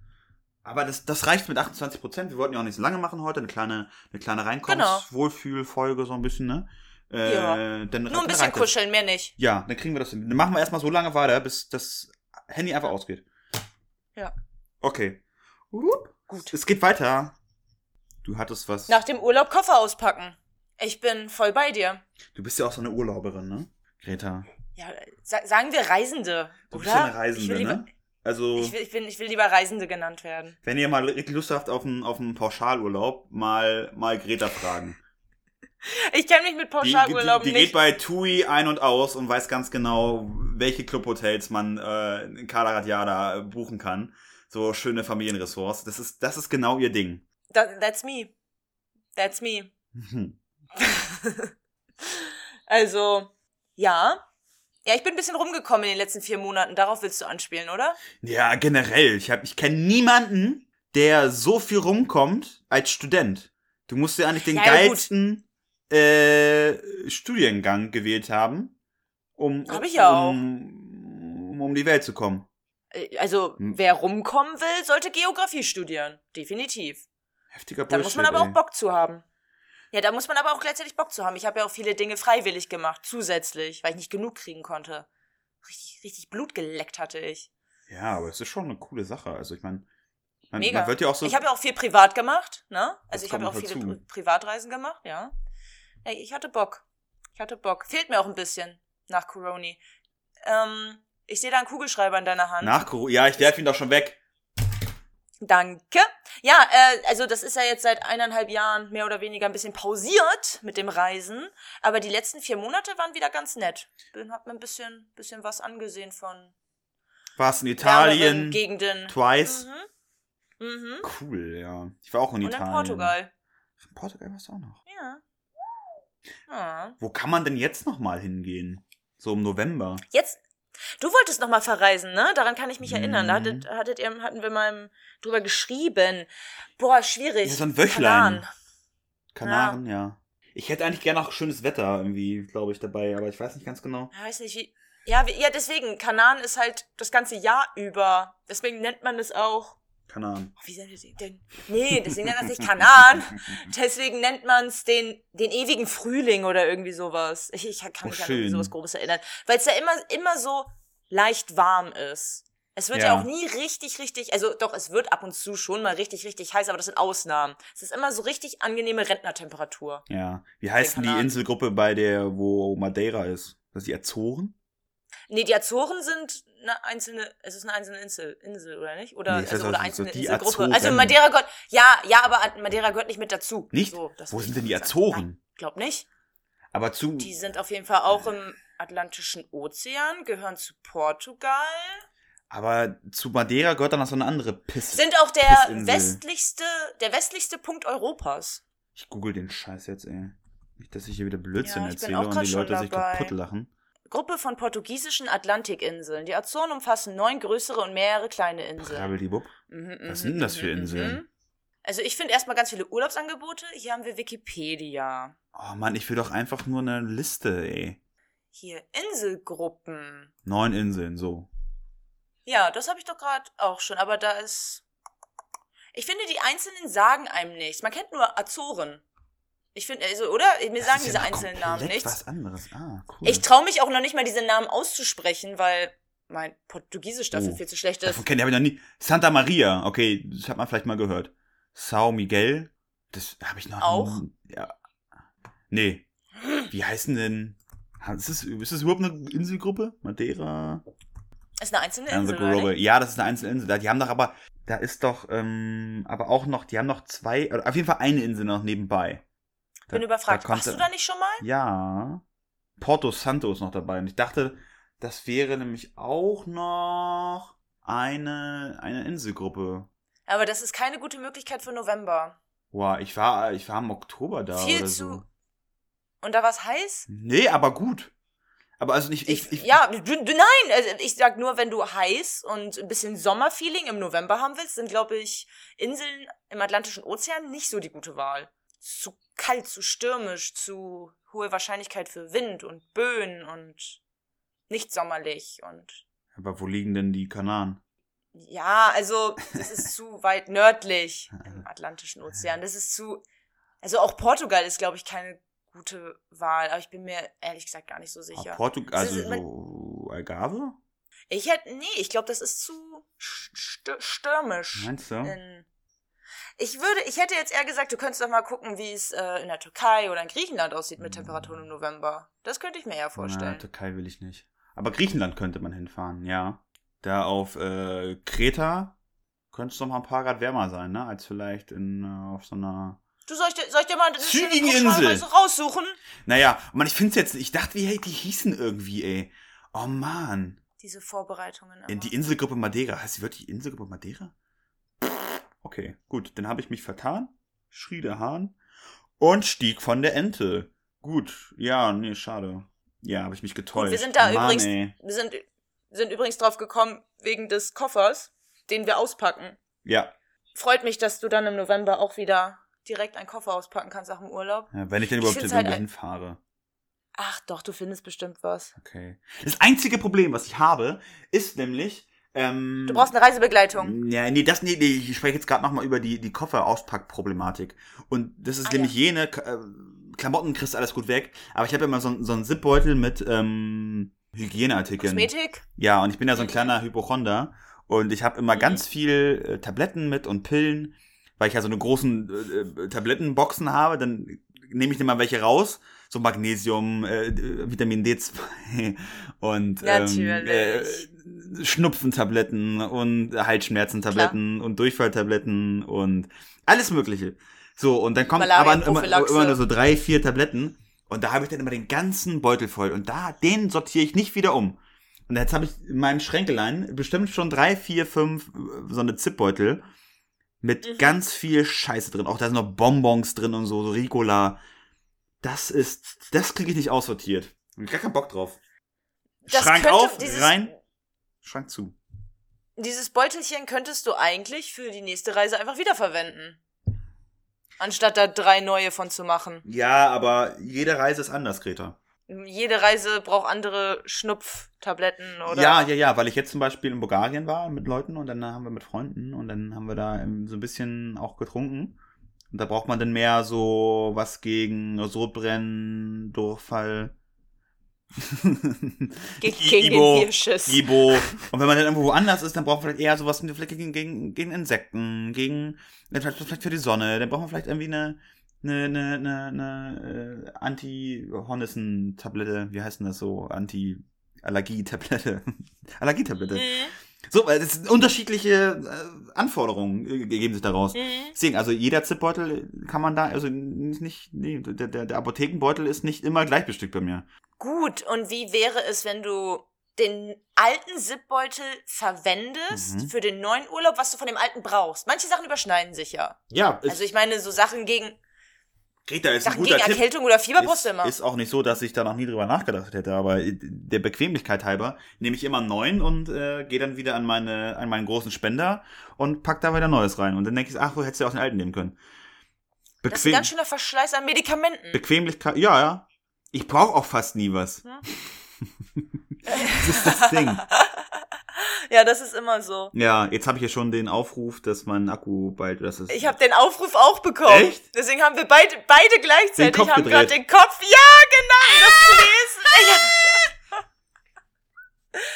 S1: Aber das, das reicht mit 28 Prozent. Wir wollten ja auch nicht so lange machen heute. Eine kleine, eine kleine Reinkommens-Wohlfühl-Folge, so ein bisschen, ne? Äh,
S2: Ja.
S1: dann,
S2: Nur ein bisschen kuscheln, mehr nicht.
S1: Ja, dann kriegen wir das hin. Dann machen wir erstmal so lange weiter, bis das Handy einfach ausgeht.
S2: Ja.
S1: Okay. Gut.
S2: Gut.
S1: Es geht weiter. Du hattest was.
S2: Nach dem Urlaub Koffer auspacken. Ich bin voll bei dir.
S1: Du bist ja auch so eine Urlauberin, ne? Greta.
S2: Ja, sa sagen wir Reisende,
S1: Du
S2: oder?
S1: bist ja eine Reisende, ne? Also,
S2: ich, will, ich, bin, ich will lieber Reisende genannt werden.
S1: wenn ihr mal richtig Lust habt auf einen, auf einen Pauschalurlaub, mal, mal Greta fragen.
S2: Ich kenne mich mit
S1: Die,
S2: Pauschalurlauben
S1: die, die geht
S2: nicht.
S1: bei TUI ein und aus und weiß ganz genau, welche Clubhotels man äh, in Kala buchen kann. So schöne Familienressorts. Das ist, das ist genau ihr Ding.
S2: That, that's me. That's me. Also, ja. Ja, ich bin ein bisschen rumgekommen in den letzten vier Monaten. Darauf willst du anspielen, oder?
S1: Ja, generell. Ich, hab- ich kenne niemanden, der so viel rumkommt als Student. Du musst ja eigentlich den
S2: Ja, gut.
S1: geilsten äh, Studiengang gewählt haben, um,
S2: Hab ich ja auch.
S1: um, um um die Welt zu kommen.
S2: Äh, Also,
S1: Hm.
S2: wer rumkommen will, sollte Geografie studieren. Definitiv.
S1: Heftiger
S2: Da
S1: Bullshit.
S2: muss man aber auch
S1: ey.
S2: Bock zu haben. Ja, da muss man aber auch gleichzeitig Bock zu haben. Ich habe ja auch viele Dinge freiwillig gemacht, zusätzlich, weil ich nicht genug kriegen konnte. Richtig, richtig Blut geleckt hatte ich.
S1: Ja, aber es ist schon eine coole Sache. Also ich meine, man,
S2: Mega.
S1: man wird ja auch so.
S2: ich habe ja auch viel privat gemacht, ne? Also ich habe ja auch
S1: noch
S2: viele. Pri Privatreisen gemacht, ja. Ey, ich hatte Bock. Ich hatte Bock. Fehlt mir auch ein bisschen nach Coroni. Ähm, ich sehe da einen Kugelschreiber in deiner Hand.
S1: nach Corona. Ja, ich werfe ihn doch schon weg.
S2: Danke. Ja, äh, also das ist ja jetzt seit eineinhalb Jahren mehr oder weniger ein bisschen pausiert mit dem Reisen. Aber die letzten vier Monate waren wieder ganz nett. Bin, hab mir ein bisschen, bisschen was angesehen von
S1: Warst in Italien.
S2: Gegenden.
S1: Twice.
S2: Mhm. Mhm.
S1: Cool, ja. Ich war auch in
S2: Und in
S1: Italien.
S2: Portugal.
S1: In Portugal warst du auch noch.
S2: Ja. ja.
S1: Wo kann man denn jetzt noch mal hingehen? So im November.
S2: Jetzt, du wolltest noch mal verreisen, ne? Daran kann ich mich erinnern. Da
S1: Mhm.
S2: hattet, hattet ihr, hatten wir mal drüber geschrieben. Boah, schwierig.
S1: Ja, so ein Wöchlein.
S2: Kanaren.
S1: Kanaren, ja. Ich hätte eigentlich gerne auch schönes Wetter irgendwie, glaube ich, dabei, aber ich weiß nicht ganz genau.
S2: Ja, weiß nicht wie. Ja, wie, ja, deswegen, Kanaren ist halt das ganze Jahr über. Deswegen nennt man es auch.
S1: Kanaren.
S2: Oh, wie nennt es denn? Nee, deswegen nennt man es nicht Kanaren. Deswegen nennt man es den, den ewigen Frühling oder irgendwie sowas. Ich, ich kann
S1: Oh,
S2: mich an
S1: schön.
S2: irgendwie sowas Grobes erinnern. Weil es ja immer, immer so leicht warm ist. Es wird ja.
S1: Ja.
S2: auch nie richtig, richtig, also doch, es wird ab und zu schon mal richtig, richtig heiß, aber das sind Ausnahmen. Es ist immer so richtig angenehme Rentnertemperatur.
S1: Ja. Wie heißt denn die. Inselgruppe bei der, wo Madeira ist? Das ist die Azoren?
S2: Nee, die Azoren sind eine einzelne, es ist eine einzelne Insel, Insel oder nicht? Oder,
S1: Nee,
S2: also, oder
S1: so
S2: einzelne
S1: die
S2: Inselgruppe.
S1: Azoren.
S2: Also Madeira gehört, ja, ja, aber Madeira gehört nicht mit dazu.
S1: Nicht?
S2: So,
S1: Wo sind denn die. Azoren?
S2: Nein, glaub nicht.
S1: Aber zu.
S2: Die sind auf jeden Fall auch im Atlantischen Ozean, gehören zu Portugal,
S1: Aber zu Madeira gehört dann noch so eine andere Pisse.
S2: sind auch der
S1: Pissinsel.
S2: westlichste, der westlichste Punkt Europas.
S1: Ich google den Scheiß jetzt, ey. Nicht, dass ich hier wieder Blödsinn
S2: Ja,
S1: erzähle und die Leute sich kaputt lachen.
S2: Gruppe von portugiesischen Atlantikinseln. Die Azoren umfassen neun größere und mehrere kleine Inseln.
S1: Brabbeldiwupp.
S2: Mhm,
S1: Was
S2: mhm,
S1: sind denn das für
S2: mhm,
S1: Inseln?
S2: Also ich finde erstmal ganz viele Urlaubsangebote. Hier haben wir Wikipedia.
S1: Oh Mann, ich will doch einfach nur eine Liste, ey.
S2: Hier Inselgruppen.
S1: Neun Inseln, so.
S2: Ja, das habe ich doch gerade auch schon, aber da ist. Ich finde, die einzelnen sagen einem nichts. Man kennt nur Azoren. Ich finde, also, oder? Mir
S1: Das
S2: sagen diese
S1: ja
S2: einzelnen Namen nichts.
S1: was anderes. Ah, cool.
S2: Ich traue mich auch noch nicht mal, diese Namen auszusprechen, weil mein Portugiesisch dafür
S1: Oh.
S2: viel zu schlecht ist.
S1: Davon kenne ich noch nie. Santa Maria, okay, das hat man vielleicht mal gehört. Sao Miguel, das habe ich noch
S2: Auch?
S1: nie- Ja. Nee. Wie heißen denn? Ist es, ist es überhaupt eine Inselgruppe? Madeira?
S2: Ist eine einzelne Insel, oder?
S1: Ja, das ist eine einzelne Insel. Die haben doch aber, da ist doch, ähm, aber auch noch, die haben noch zwei, oder auf jeden Fall eine Insel noch nebenbei. Da-
S2: Bin überfragt.
S1: da
S2: Warst du da nicht schon mal?
S1: Ja. Porto Santo ist noch dabei. Und ich dachte, das wäre nämlich auch noch eine, eine Inselgruppe.
S2: Aber das ist keine gute Möglichkeit für November.
S1: Boah, ich war, ich war im Oktober da
S2: Viel
S1: oder
S2: zu-
S1: so.
S2: Und da war es heiß?
S1: Nee, aber gut. Aber also nicht, ich, ich,
S2: ja, du, du, nein, also ich sag nur, wenn du heiß und ein bisschen Sommerfeeling im November haben willst, sind, glaube ich, Inseln im Atlantischen Ozean nicht so die gute Wahl. Zu kalt, zu stürmisch, zu hohe Wahrscheinlichkeit für Wind und Böen und nicht sommerlich und
S1: aber wo liegen denn die Kanaren?
S2: Ja, also das ist zu weit nördlich im Atlantischen Ozean. Das ist zu, also auch Portugal ist, glaube ich, keine gute Wahl, aber ich bin mir ehrlich gesagt gar nicht so sicher.
S1: Ah, Portugal,
S2: Das
S1: also so Algarve?
S2: Ich hätte, nee, ich glaube, das ist zu st stürmisch.
S1: Meinst du?
S2: Ich würde, ich hätte jetzt eher gesagt, du könntest doch mal gucken, wie es äh, in der Türkei oder in Griechenland aussieht mit Temperaturen im November. Das könnte ich mir eher
S1: Na,
S2: vorstellen.
S1: Türkei will ich nicht. Aber Griechenland könnte man hinfahren, ja. Da auf äh, Kreta könnte es doch mal ein paar Grad wärmer sein, ne? Als vielleicht in, äh, auf so einer.
S2: Du soll ich, dir- soll ich dir mal eine schöne
S1: Insel.
S2: Raussuchen?
S1: Naja, man, ich finde es jetzt. Ich dachte, wie hey, die hießen irgendwie, ey. Oh man.
S2: Diese Vorbereitungen.
S1: In
S2: immer.
S1: die Inselgruppe Madeira. Heißt sie wirklich Inselgruppe Madeira? Okay, gut. Dann habe ich mich vertan. Schrie der Hahn. Und stieg von der Ente. Gut. Ja, nee, schade. Ja, habe ich mich getäuscht.
S2: wir sind da
S1: Mann,
S2: übrigens-
S1: Ey.
S2: Wir sind, sind übrigens drauf gekommen, wegen des Koffers, den wir auspacken.
S1: Ja.
S2: Freut mich, dass du dann im November auch wieder direkt einen Koffer auspacken kannst nach dem Urlaub.
S1: ja. Wenn ich denn
S2: Ich
S1: überhaupt irgendwo
S2: halt
S1: hinfahre.
S2: Ach doch, du findest bestimmt was.
S1: Okay. Das einzige Problem, was ich habe, ist nämlich. Ähm,
S2: Du brauchst eine Reisebegleitung.
S1: Ja, nee, das, nee, nee, ich spreche jetzt gerade nochmal über die, die Kofferauspackproblematik. Und das ist
S2: Ah,
S1: nämlich
S2: ja.
S1: jene, äh, Klamotten kriegst du alles gut weg, aber ich habe immer so, einen- so einen Zipbeutel mit ähm, Hygieneartikeln.
S2: Kosmetik?
S1: Ja, und ich bin ja so ein kleiner Hypochonder und ich habe immer
S2: Mhm.
S1: ganz viel äh, Tabletten mit und Pillen, weil ich ja so eine großen äh, äh, Tablettenboxen habe, dann nehme ich immer welche raus, so Magnesium, äh, Vitamin D2 und ähm, äh, Schnupfentabletten und Halsschmerzentabletten und Durchfalltabletten und alles mögliche. So, und dann kommt aber immer, immer nur so drei, vier Tabletten und da habe ich dann immer den ganzen Beutel voll und da, den sortiere ich nicht wieder um. Und jetzt habe ich in meinem Schränkelein bestimmt schon drei, vier, fünf äh, so eine Zipbeutel mit
S2: Mhm.
S1: ganz viel Scheiße drin. Auch da sind noch Bonbons drin und so, so Ricola. Das ist, das kriege ich nicht aussortiert. Hab ich gar keinen Bock drauf.
S2: Das
S1: Schrank auf,
S2: dieses-
S1: rein, Schrank zu.
S2: Dieses Beutelchen könntest du eigentlich für die nächste Reise einfach wiederverwenden. Anstatt da drei neue von zu machen.
S1: Ja, aber jede Reise ist anders, Greta.
S2: Jede Reise braucht andere Schnupftabletten oder.
S1: Ja, ja, ja, weil ich jetzt zum Beispiel in Bulgarien war mit Leuten und dann haben wir mit Freunden und dann haben wir da so ein bisschen auch getrunken. Und da braucht man dann mehr so was gegen Sodbrennen, Durchfall.
S2: Ge gegen
S1: Ibo. Ibo. Und wenn man dann irgendwo woanders ist, dann braucht man vielleicht eher sowas vielleicht gegen, gegen, gegen Insekten, gegen vielleicht, vielleicht für die Sonne. Dann braucht man vielleicht irgendwie eine, eine, eine, eine, eine äh, Anti-Hornissen-Tablette. Wie heißt denn das so? Anti-Allergie-Tablette. Allergietablette.
S2: Mhm.
S1: So, weil es unterschiedliche äh, Anforderungen äh, geben sich daraus.
S2: Mhm.
S1: Deswegen, also jeder Zipbeutel kann man da, also nicht, nee, der, der, der Apothekenbeutel ist nicht immer gleich bestückt bei mir.
S2: Gut, und wie wäre es, wenn du den alten Zipbeutel verwendest
S1: Mhm.
S2: für den neuen Urlaub, was du von dem alten brauchst? Manche Sachen überschneiden sich ja.
S1: Ja,
S2: Also ich meine, so Sachen gegen,
S1: Greta ist ein
S2: Sachen
S1: guter
S2: gegen
S1: Tipp.
S2: Erkältung oder Fieber brauchst
S1: ist,
S2: du immer.
S1: ist auch nicht so, dass ich da noch nie drüber nachgedacht hätte, aber der Bequemlichkeit halber nehme ich immer einen neuen und äh, gehe dann wieder an meine an meinen großen Spender und pack da wieder Neues rein und dann denke ich, ach, wo hättest du auch den alten nehmen können?
S2: das ist ein
S1: Bequem
S2: ganz schöner Verschleiß an Medikamenten.
S1: Bequemlichkeit, ja, ja. Ich brauche auch fast nie was.
S2: Hm?
S1: das ist das Ding.
S2: ja, das ist immer so.
S1: Ja, jetzt habe ich ja schon den Aufruf, dass mein Akku bald, das ist.
S2: Ich habe den Aufruf auch bekommen.
S1: Echt?
S2: Deswegen haben wir beide, beide gleichzeitig
S1: Den Kopf
S2: haben gerade den Kopf. Ja, genau, das zu lesen.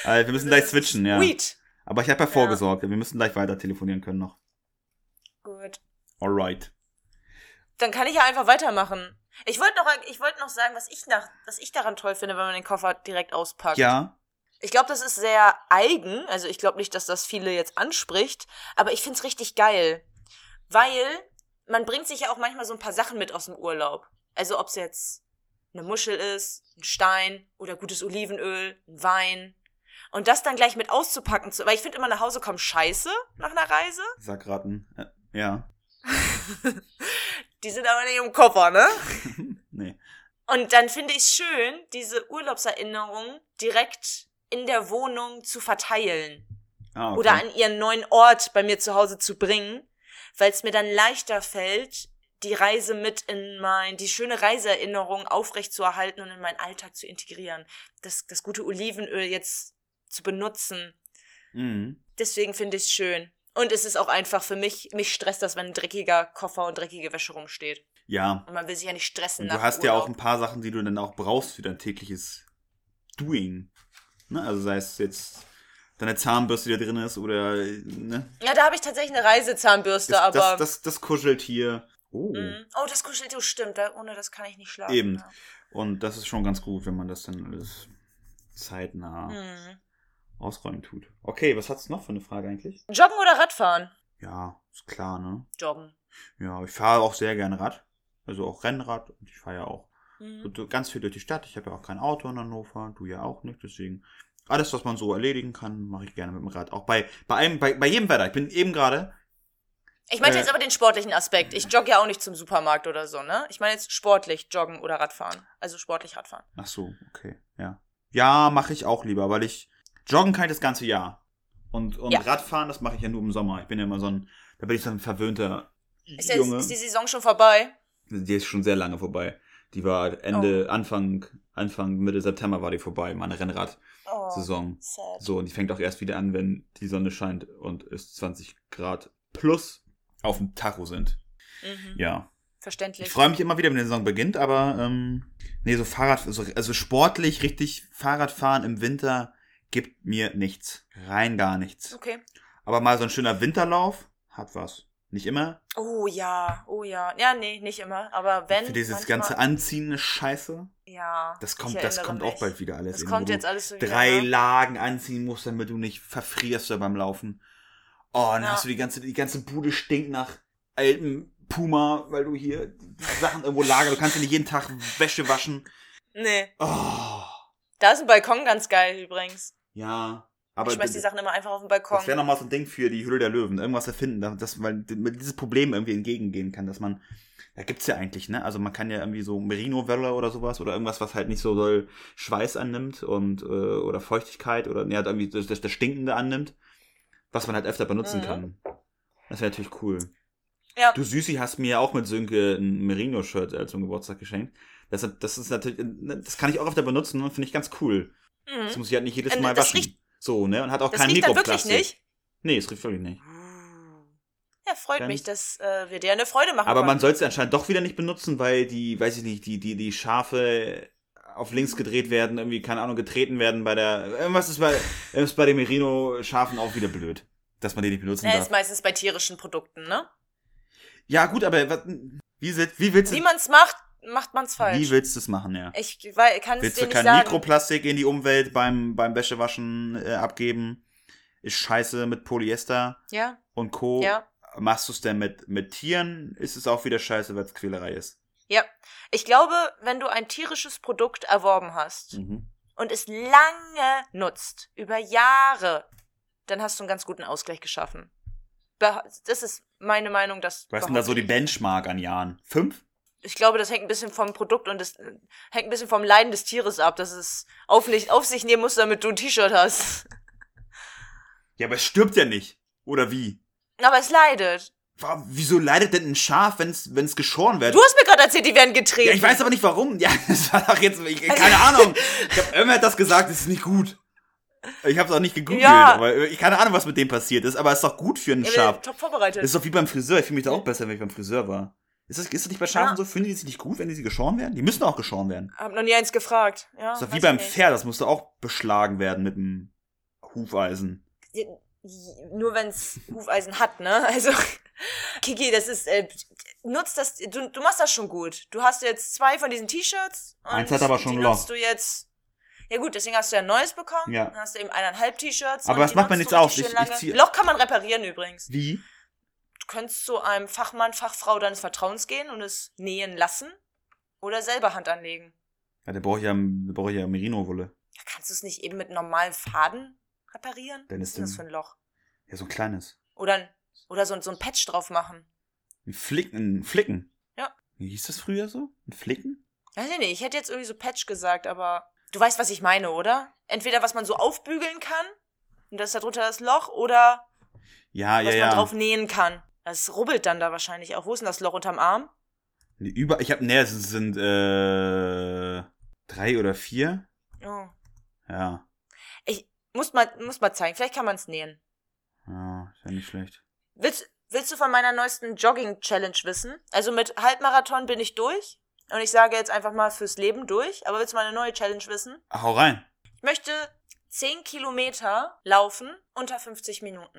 S1: Also, wir müssen gleich switchen, ja.
S2: Sweet.
S1: Aber ich habe ja vorgesorgt. Wir müssen gleich weiter telefonieren können noch.
S2: Gut.
S1: Alright.
S2: Dann kann ich ja einfach weitermachen. Ich wollte noch, ich wollte noch sagen, was ich nach, was ich daran toll finde, wenn man den Koffer direkt auspackt.
S1: Ja.
S2: Ich glaube, das ist sehr eigen. Also ich glaube nicht, dass das viele jetzt anspricht. Aber ich find's richtig geil. Weil man bringt sich ja auch manchmal so ein paar Sachen mit aus dem Urlaub. Also ob's jetzt eine Muschel ist, ein Stein oder gutes Olivenöl, ein Wein. Und das dann gleich mit auszupacken, zu, weil ich finde immer nach Hause kommen scheiße nach einer Reise.
S1: Sackratten. Äh, ja.
S2: Die sind aber nicht im Koffer, ne?
S1: nee.
S2: Und dann finde ich es schön, diese Urlaubserinnerung direkt in der Wohnung zu verteilen
S1: Ah, okay.
S2: oder an ihren neuen Ort bei mir zu Hause zu bringen, weil es mir dann leichter fällt, die Reise mit in mein, die schöne Reiseerinnerung aufrechtzuerhalten und in meinen Alltag zu integrieren. Das, das gute Olivenöl jetzt zu benutzen.
S1: Mhm.
S2: Deswegen finde ich es schön. Und es ist auch einfach für mich, mich stresst das, wenn ein dreckiger Koffer und dreckige Wäsche rumsteht.
S1: Ja.
S2: Und man will sich ja nicht stressen
S1: Und du hast ja auch ein
S2: Urlaub.
S1: paar Sachen, die du dann auch brauchst für dein tägliches Doing. Ne? Also sei es jetzt deine Zahnbürste, die da drin ist, oder ne?
S2: Ja, da habe ich tatsächlich eine Reisezahnbürste,
S1: Das,
S2: aber.
S1: das, das, das Kuscheltier. Oh.
S2: Mhm. oh, das Kuscheltier stimmt. Da, ohne das kann ich nicht schlafen.
S1: Eben.
S2: Ja.
S1: Und das ist schon ganz gut, wenn man das dann alles zeitnah
S2: Mhm.
S1: ausräumen tut. Okay, was hat's noch für eine Frage eigentlich?
S2: Joggen oder Radfahren?
S1: Ja, ist klar, ne?
S2: Joggen.
S1: Ja, ich fahre auch sehr gerne Rad. Also auch Rennrad. Und ich fahre ja auch
S2: Mhm.
S1: so du- ganz viel durch die Stadt. Ich habe ja auch kein Auto in Hannover, du ja auch nicht. Deswegen alles, was man so erledigen kann, mache ich gerne mit dem Rad. Auch bei, bei, einem, bei, bei jedem Wetter. Ich bin eben gerade.
S2: Ich meinte
S1: Äh.
S2: jetzt aber den sportlichen Aspekt. Ich jogge ja auch nicht zum Supermarkt oder so, ne? Ich meine jetzt sportlich joggen oder Radfahren. Also sportlich Radfahren.
S1: Ach so, okay, ja. Ja, mache ich auch lieber, weil ich joggen kann ich das ganze Jahr. Und, und
S2: Ja.
S1: Radfahren, das mache ich ja nur im Sommer. Ich bin ja immer so ein, da bin ich so ein verwöhnter
S2: Ist, jetzt,
S1: Junge.
S2: ist die Saison schon vorbei?
S1: Die ist schon sehr lange vorbei. Die war Ende, Anfang, Anfang, Mitte September war die vorbei, meine Rennrad-Saison.
S2: Oh.
S1: So, und die fängt auch erst wieder an, wenn die Sonne scheint und es 20 Grad plus auf dem Tacho sind.
S2: Mhm.
S1: Ja.
S2: Verständlich.
S1: Ich freue mich immer wieder, wenn die Saison beginnt, aber ähm, nee, so Fahrrad, also, also sportlich richtig Fahrradfahren im Winter gibt mir nichts. Rein gar nichts.
S2: Okay.
S1: Aber mal so ein schöner Winterlauf hat was. Nicht immer.
S2: Oh ja, oh ja. Ja, nee, nicht immer. Aber wenn.
S1: Für dieses ganze anziehende Scheiße.
S2: Ja.
S1: Das kommt, das kommt
S2: mich.
S1: auch bald wieder alles.
S2: Das
S1: in,
S2: kommt jetzt alles so wieder.
S1: Drei
S2: ne?
S1: Lagen anziehen musst, damit du nicht verfrierst beim Laufen. Oh, dann
S2: Ja.
S1: hast du die ganze, die ganze Bude stinkt nach altem Puma, weil du hier Sachen irgendwo lagerst. Du kannst ja nicht jeden Tag Wäsche waschen.
S2: Nee.
S1: Oh,
S2: Da ist ein Balkon ganz geil übrigens.
S1: ja. Aber
S2: ich schmeiß die Sachen immer einfach auf den Balkon.
S1: das wäre nochmal so ein Ding für die Hülle der Löwen. Irgendwas erfinden, dass, man dieses Problem irgendwie entgegengehen kann, dass man, da gibt's ja eigentlich, ne? Also man kann ja irgendwie so Merino-Welle oder sowas oder irgendwas, was halt nicht so doll Schweiß annimmt und, äh, oder Feuchtigkeit oder, ne, halt irgendwie das, das, das Stinkende annimmt, was man halt öfter benutzen
S2: Mhm.
S1: kann. Das wäre natürlich cool.
S2: Ja.
S1: Du Süßi hast mir ja auch mit Sönke ein Merino-Shirt äh, zum Geburtstag geschenkt. Das, das ist natürlich, äh, das kann ich auch öfter benutzen und finde ich ganz cool. Das
S2: Mhm.
S1: muss ich halt nicht jedes
S2: Ähm,
S1: Mal
S2: das
S1: waschen.
S2: riecht-
S1: so, ne? Und hat auch
S2: Das
S1: kein
S2: riecht
S1: Mikroplastik.
S2: wirklich nicht.
S1: Nee, es riecht wirklich nicht.
S2: Ja, freut
S1: Dann-
S2: mich, dass äh, wir dir eine Freude machen
S1: Aber man
S2: konnten.
S1: soll es anscheinend doch wieder nicht benutzen, weil die, weiß ich nicht, die, die, die Schafe auf links gedreht werden, irgendwie, keine Ahnung, getreten werden bei der. Irgendwas ist bei, ist bei den Merino-Schafen auch wieder blöd. Dass man die nicht benutzen
S2: Ja,
S1: darf.
S2: ist meistens bei tierischen Produkten, ne?
S1: Ja, gut, aber wie, wie willst du
S2: Wie man's macht, macht man's falsch.
S1: wie willst du es machen, ja?
S2: ich weil- kann es
S1: Willst
S2: dir
S1: du
S2: nicht
S1: kein
S2: sagen.
S1: Mikroplastik in die Umwelt beim, beim Wäschewaschen äh, abgeben? Ist scheiße mit Polyester
S2: Ja,
S1: und Co.
S2: ja,
S1: Machst du es denn mit, mit Tieren? Ist es auch wieder scheiße, weil es Quälerei ist.
S2: ja. Ich glaube, wenn du ein tierisches Produkt erworben hast
S1: Mhm.
S2: und es lange nutzt, über Jahre, dann hast du einen ganz guten Ausgleich geschaffen. Das ist meine Meinung, dass.
S1: Was ist denn da so die Benchmark an Jahren? Fünf?
S2: Ich. glaube, das hängt ein bisschen vom Produkt und das äh, hängt ein bisschen vom Leiden des Tieres ab, dass es auf, auf sich nehmen muss, damit du ein T-Shirt hast.
S1: Ja, aber es stirbt ja nicht. Oder wie?
S2: Aber es leidet.
S1: Warum, wieso leidet denn ein Schaf, wenn es geschoren wird?
S2: Du hast mir gerade erzählt, die werden getreten.
S1: ja, ich weiß aber nicht warum. Ja, das war doch jetzt, ich, keine Ahnung. Ich hab, irgendwer hat das gesagt, das ist nicht gut. Ich habe es auch nicht gegoogelt,
S2: Ja.
S1: aber ich keine Ahnung, was mit dem passiert ist, aber es ist doch gut für ein
S2: Ja,
S1: Schaf.
S2: top vorbereitet.
S1: Das ist doch wie beim Friseur. Ich fühle mich da auch besser, wenn ich beim Friseur war. Ist das, ist das nicht bei Schafen
S2: Ja.
S1: so? Fühlen die sich nicht gut, wenn die geschoren werden? Die müssen auch geschoren werden.
S2: Hab noch nie eins gefragt. Ja,
S1: Das ist doch wie beim. Pferd, das musste auch beschlagen werden mit dem Hufeisen.
S2: Nur wenn's Hufeisen hat, ne? Also, Kiki, das ist, äh, nutzt das, du, du machst das schon gut. Du hast jetzt zwei von diesen T-Shirts.
S1: Eins hat aber schon
S2: die
S1: Loch.
S2: du jetzt, ja gut, deswegen hast du ja ein neues bekommen.
S1: Ja.
S2: Dann hast du eben eineinhalb T-Shirts.
S1: Aber das macht
S2: du
S1: aus.
S2: richtig
S1: Ich- ich
S2: Loch kann man reparieren übrigens.
S1: Wie?
S2: Du könntest zu einem Fachmann, Fachfrau deines Vertrauens gehen und es nähen lassen. Oder selber Hand anlegen.
S1: Ja, da brauche ich ja, da brauche ich ja Merino-Wolle.
S2: Ja, Kannst du es nicht eben mit normalen Faden reparieren?
S1: Dann
S2: Was
S1: ist
S2: ist denn das für ein Loch?
S1: Ja, so ein kleines.
S2: Oder, oder so, ein- so ein Patch drauf machen.
S1: Ein Flicken, ein Flicken.
S2: Ja.
S1: Wie hieß das früher so? Ein Flicken?
S2: Weiß ich nicht, ich hätte jetzt irgendwie so Patch gesagt, aber du weißt, was ich meine, oder? Entweder was man so aufbügeln kann, und das ist darunter das Loch, oder
S1: Ja, ja,
S2: was
S1: ja.
S2: man drauf nähen kann. Das rubbelt dann da wahrscheinlich auch. Wo ist denn das Loch unterm Arm?
S1: Nee, Über, ich habe, nee, es sind äh, drei oder vier.
S2: Oh.
S1: Ja,
S2: Ich muss mal, muss mal zeigen. Vielleicht kann man es nähen.
S1: ja, ist ja nicht schlecht.
S2: Willst, willst du von meiner neuesten Jogging-Challenge wissen? Also mit Halbmarathon bin ich durch. Und ich sage jetzt einfach mal fürs Leben durch. Aber willst du mal eine neue Challenge wissen?
S1: Ach, hau rein.
S2: Ich möchte 10 Kilometer laufen unter 50 Minuten.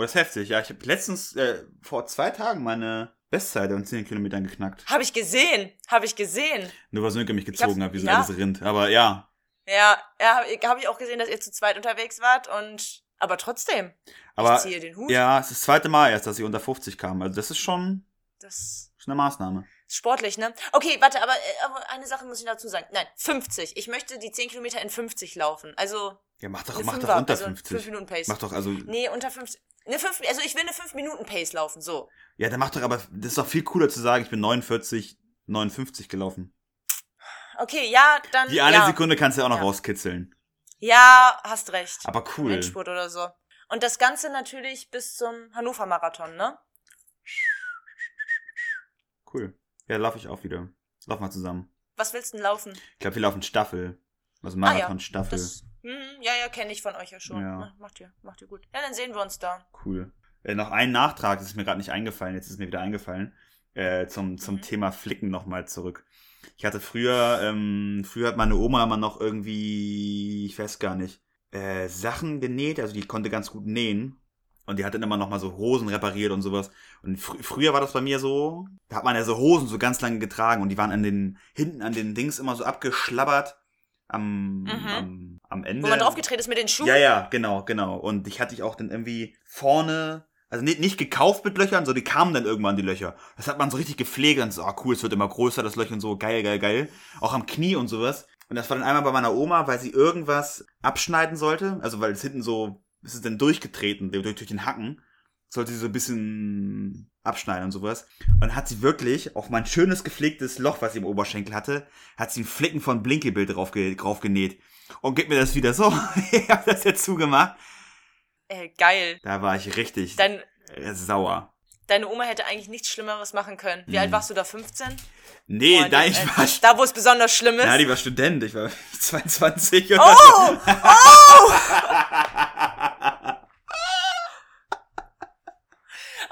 S1: Oh, das ist heftig. Ja, ich habe letztens äh, vor zwei Tagen meine Bestzeit an 10 Kilometern geknackt.
S2: Habe ich gesehen. Habe ich gesehen.
S1: Nur weil Sönke mich gezogen hat, wie so
S2: ja.
S1: ein altes Rind. Aber ja,
S2: Ja, ja, habe hab ich auch gesehen, dass ihr zu zweit unterwegs wart. Und aber trotzdem,
S1: aber
S2: ich ziehe den Hut.
S1: ja, es ist das zweite Mal erst, dass ich unter 50 kam. Also das ist schon,
S2: Das
S1: schon eine Maßnahme.
S2: ist sportlich, ne? Okay, warte, aber, äh, aber eine Sache muss ich dazu sagen. Nein, 50. Ich möchte die 10 Kilometer in 50 laufen. Also
S1: Ja, mach doch, mach doch unter
S2: also 5
S1: 50.
S2: Minuten Pace.
S1: Mach doch, also,
S2: Nee, unter 50. Eine 5, also ich will eine 5 Minuten Pace laufen, so.
S1: ja, dann mach doch, aber das ist doch viel cooler zu sagen, ich bin 49, 59 gelaufen.
S2: Okay, ja, dann.
S1: Die eine
S2: ja.
S1: Sekunde kannst du ja auch noch
S2: Ja.
S1: rauskitzeln.
S2: Ja, hast recht.
S1: Aber cool.
S2: Endspurt oder so. Und das Ganze natürlich bis zum Hannover Marathon, ne?
S1: Cool. Ja, laufe ich auch wieder. Lauf mal zusammen.
S2: Was willst du denn laufen?
S1: Ich glaube, wir laufen Staffel. Also
S2: Ah, ja. Hm, ja, ja, kenne ich von euch ja schon.
S1: Ja.
S2: Mach- Macht ihr, macht ihr gut. Ja, dann sehen wir uns da.
S1: Cool. Äh, noch ein Nachtrag, das ist mir gerade nicht eingefallen, jetzt ist mir wieder eingefallen. Äh, zum zum
S2: Mhm.
S1: Thema Flicken nochmal zurück. Ich hatte früher, ähm, früher hat meine Oma immer noch irgendwie, ich weiß gar nicht, äh, Sachen genäht, also die konnte ganz gut nähen. Und die hat dann immer noch mal so Hosen repariert und sowas. Und fr früher war das bei mir so, da hat man ja so Hosen so ganz lange getragen und die waren an den, hinten an den Dings immer so abgeschlabbert am,
S2: Mhm.
S1: am, am Ende.
S2: Wo man draufgetreten ist mit den Schuhen.
S1: Ja, ja, genau, genau. Und ich hatte ich auch dann irgendwie vorne, also nicht, nicht gekauft mit Löchern, so die kamen dann irgendwann die Löcher. Das hat man so richtig gepflegt und so, ah cool, es wird immer größer, das und so, geil, geil, geil. Auch am Knie und sowas. Und das war dann einmal bei meiner Oma, weil sie irgendwas abschneiden sollte. Also weil es hinten so, es ist dann durchgetreten, durch, durch den Hacken. Sollte sie so ein bisschen abschneiden und sowas. Und hat sie wirklich auf mein schönes gepflegtes Loch, was sie im Oberschenkel hatte, hat sie einen Flicken von Blinkebild drauf, drauf genäht. Und gibt mir das wieder so. ich hab das jetzt zugemacht.
S2: Äh, geil.
S1: Da war ich richtig
S2: Dein,
S1: äh, sauer.
S2: deine Oma hätte eigentlich nichts Schlimmeres machen können. Wie
S1: Mhm.
S2: alt warst du da? 15?
S1: Nee,
S2: Boah,
S1: da ich
S2: äh,
S1: war,
S2: Da, wo es besonders schlimm ist.
S1: ja, die war Student, ich war 22 oder
S2: oh! Oh!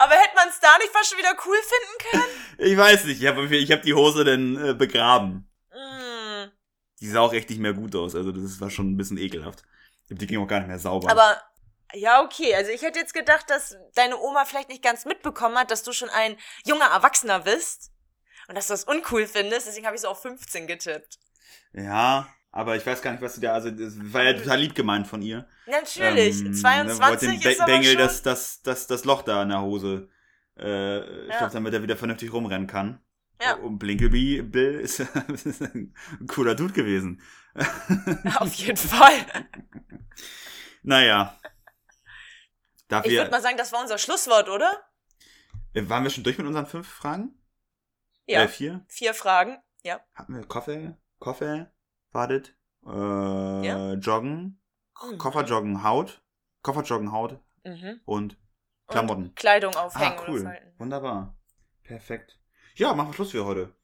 S2: Aber hätte man es da nicht fast schon wieder cool finden können?
S1: Ich weiß nicht, ich habe ich hab die Hose dann äh, begraben.
S2: Mm.
S1: Die sah auch echt nicht mehr gut aus, also das war schon ein bisschen ekelhaft. Die ging auch gar nicht mehr sauber.
S2: Aber ja, okay. Also ich hätte jetzt gedacht, dass deine Oma vielleicht nicht ganz mitbekommen hat, dass du schon ein junger Erwachsener bist und dass du das uncool findest. Deswegen habe ich so auf 15 getippt.
S1: ja, aber ich weiß gar nicht, was sie da, also das war ja total lieb gemeint von ihr.
S2: Natürlich.
S1: Ähm,
S2: 22
S1: wollte dem
S2: ist
S1: Be-
S2: aber
S1: Bengel
S2: schon...
S1: das, das, das, das Loch da in der Hose äh,
S2: Ja.
S1: stopft, damit er wieder vernünftig rumrennen kann.
S2: Ja.
S1: Und Blinkleby Bill ist, ist ein cooler Dude gewesen.
S2: Auf jeden Fall.
S1: Naja. Darf
S2: Ich würde mal sagen, das war unser Schlusswort, oder?
S1: äh, waren wir schon durch mit unseren fünf Fragen?
S2: Ja.
S1: Äh, vier?
S2: Vier Fragen. Ja.
S1: Hatten wir Koffer? Koffer? Wartet? Äh,
S2: Ja.
S1: Joggen?
S2: Mhm.
S1: Koffer joggen Haut? Koffer joggen Haut
S2: Mhm.
S1: und
S2: Und
S1: Klamotten.
S2: Kleidung aufhängen
S1: Ah, cool.
S2: falten.
S1: Wunderbar. Perfekt. Ja, machen wir Schluss für heute.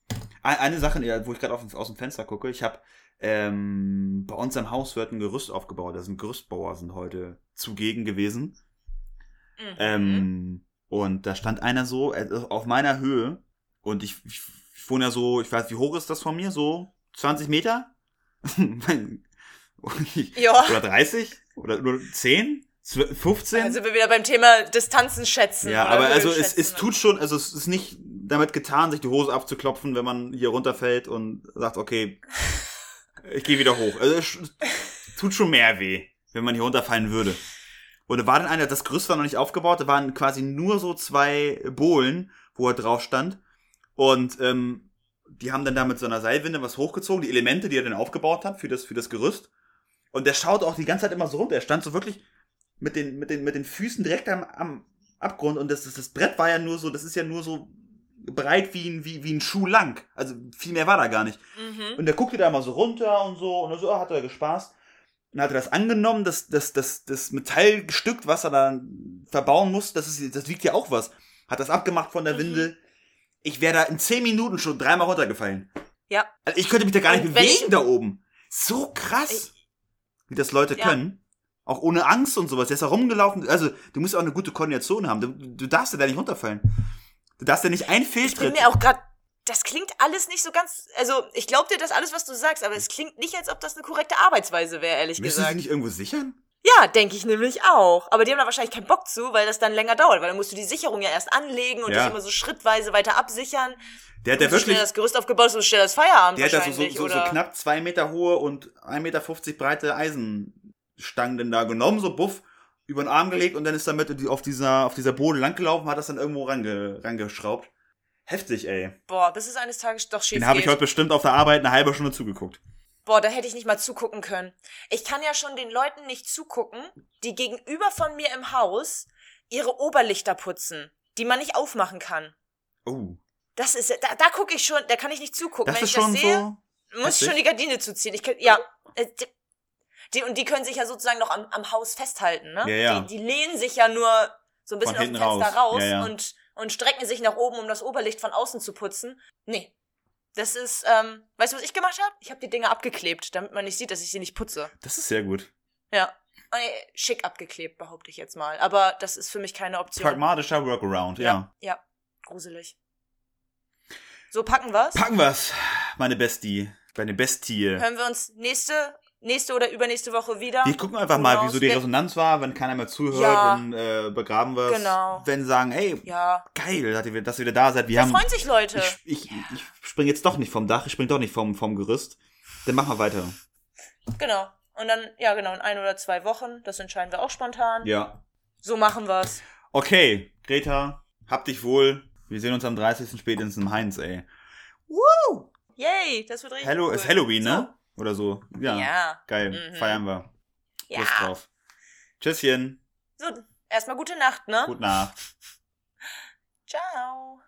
S1: Ein- Eine Sache, wo ich gerade aus dem Fenster gucke, ich habe ähm, bei uns im Haus wird ein Gerüst aufgebaut. Da sind Gerüstbauer sind heute zugegen gewesen.
S2: Mhm.
S1: Ähm, und da stand einer so äh, auf meiner Höhe und ich, ich, ich wohne ja so, ich weiß, wie hoch ist das von mir? So 20 Meter?
S2: ja.
S1: oder 30? Oder nur 10? 12, 15?
S2: Dann sind wir wieder beim Thema Distanzen schätzen.
S1: Ja, aber also es, es
S2: und-
S1: tut schon, also es ist nicht damit getan, sich die Hose abzuklopfen, wenn man hier runterfällt und sagt, okay, ich gehe wieder hoch. Also es tut schon mehr weh, wenn man hier runterfallen würde. Oder war denn einer, das Gerüst war noch nicht aufgebaut, da waren quasi nur so zwei Bohlen, wo er drauf stand. Und ähm, die haben dann da mit so einer Seilwinde was hochgezogen, die Elemente, die er dann aufgebaut hat für das, für das Gerüst. Und der schaut auch die ganze Zeit immer so runter. Er stand so wirklich mit den, mit den, mit den Füßen direkt am, am Abgrund und das, das, das Brett war ja nur so, das ist ja nur so breit wie ein, wie, wie ein Schuh lang. Also viel mehr war da gar nicht.
S2: Mhm.
S1: Und der guckte da mal so runter und so, und dann so, ah, hat er gespaßt. Und hat er das angenommen, das, das, das, das Metallstück, was er da verbauen muss, das, ist, das wiegt ja auch was. Hat das abgemacht von der
S2: Mhm.
S1: Windel. Ich wäre da in zehn Minuten schon dreimal runtergefallen.
S2: Ja.
S1: Also ich könnte mich da gar nicht
S2: Und
S1: bewegen
S2: ich-
S1: da oben. So krass, wie das Leute
S2: Ja.
S1: können. Auch ohne Angst und sowas. Der ist da rumgelaufen. Also, du musst auch eine gute Koordination haben. Du, du darfst ja da nicht runterfallen. Du darfst ja nicht ein
S2: Ich bin
S1: Fehltritt.
S2: mir auch gerade. Das klingt alles nicht so ganz. Also, ich glaube dir das alles, was du sagst, aber es klingt nicht, als ob das eine korrekte Arbeitsweise wäre, ehrlich
S1: Müssen sie
S2: gesagt.
S1: nicht irgendwo sichern?
S2: Ja, denke ich nämlich auch. Aber die haben da wahrscheinlich keinen Bock zu, weil das dann länger dauert, weil dann musst du die Sicherung ja erst anlegen und
S1: Ja.
S2: dich immer so schrittweise weiter absichern.
S1: Der hat ja
S2: so schnell
S1: wirklich.
S2: das Gerüst aufgebaut, so schnell das Feierabend
S1: Der hat da so, so, so, knapp zwei Meter hohe und 1,50 Meter breite Eisenstangen denn da genommen, so buff, über den Arm gelegt und dann ist damit auf dieser, auf dieser Boden langgelaufen, hat das dann irgendwo range, rangeschraubt. Heftig, ey.
S2: Boah, bis es eines Tages doch schief
S1: Den habe ich heute bestimmt auf der Arbeit eine halbe Stunde zugeguckt.
S2: Boah, da hätte ich nicht mal zugucken können. Ich kann ja schon den Leuten nicht zugucken, die gegenüber von mir im Haus ihre Oberlichter putzen, die man nicht aufmachen kann.
S1: Oh.
S2: Das ist, da, da gucke ich schon, da kann ich nicht zugucken.
S1: Das
S2: Wenn
S1: ist
S2: ich das
S1: schon
S2: sehe,
S1: so.
S2: muss ich schon die Gardine zuziehen. Ich kann, ja. Die- und die können sich ja sozusagen noch am, am Haus festhalten, ne?
S1: Ja, ja.
S2: Die, die lehnen sich ja nur so ein bisschen aus dem Fenster
S1: raus.
S2: raus,
S1: Ja, ja.
S2: Und, und strecken sich nach oben, um das Oberlicht von außen zu putzen. Nee. Das ist, ähm, weißt du, was ich gemacht habe? Ich habe die Dinger abgeklebt, damit man nicht sieht, dass ich sie nicht putze.
S1: Das ist sehr gut.
S2: Ja. Äh, Schick abgeklebt, behaupte ich jetzt mal. Aber das ist für mich keine Option.
S1: Pragmatischer Workaround, ja.
S2: Ja, gruselig. So, packen wir's.
S1: Packen wir's, meine Bestie. Meine Bestie.
S2: Hören wir uns nächste, nächste oder übernächste Woche wieder.
S1: Wir gucken einfach mal, wie so die
S2: Wir-
S1: Resonanz war, wenn keiner mehr zuhört,
S2: Ja.
S1: dann äh, begraben wir es.
S2: Genau.
S1: Wenn sagen, ey,
S2: Ja,
S1: geil, dass ihr, dass ihr wieder da seid. Wir
S2: da
S1: haben,
S2: freuen sich Leute.
S1: ich, ich, ich spring jetzt doch nicht vom Dach, ich spring doch nicht vom, vom Gerüst. Dann machen wir weiter.
S2: Genau. Und dann, ja genau, in ein oder zwei Wochen, das entscheiden wir auch spontan.
S1: Ja.
S2: So machen wir's.
S1: Okay, Greta, hab dich wohl. Wir sehen uns am 30. spätestens im Heinz, ey.
S2: Yay, das wird richtig
S1: Hello,
S2: cool.
S1: ist Halloween,
S2: so.
S1: Oder so. Ja.
S2: Ja.
S1: Geil.
S2: Mhm.
S1: Feiern wir.
S2: Ja.
S1: Lust drauf. Tschüsschen.
S2: So, erstmal gute Nacht, ne?
S1: Gute Nacht.
S2: Ciao.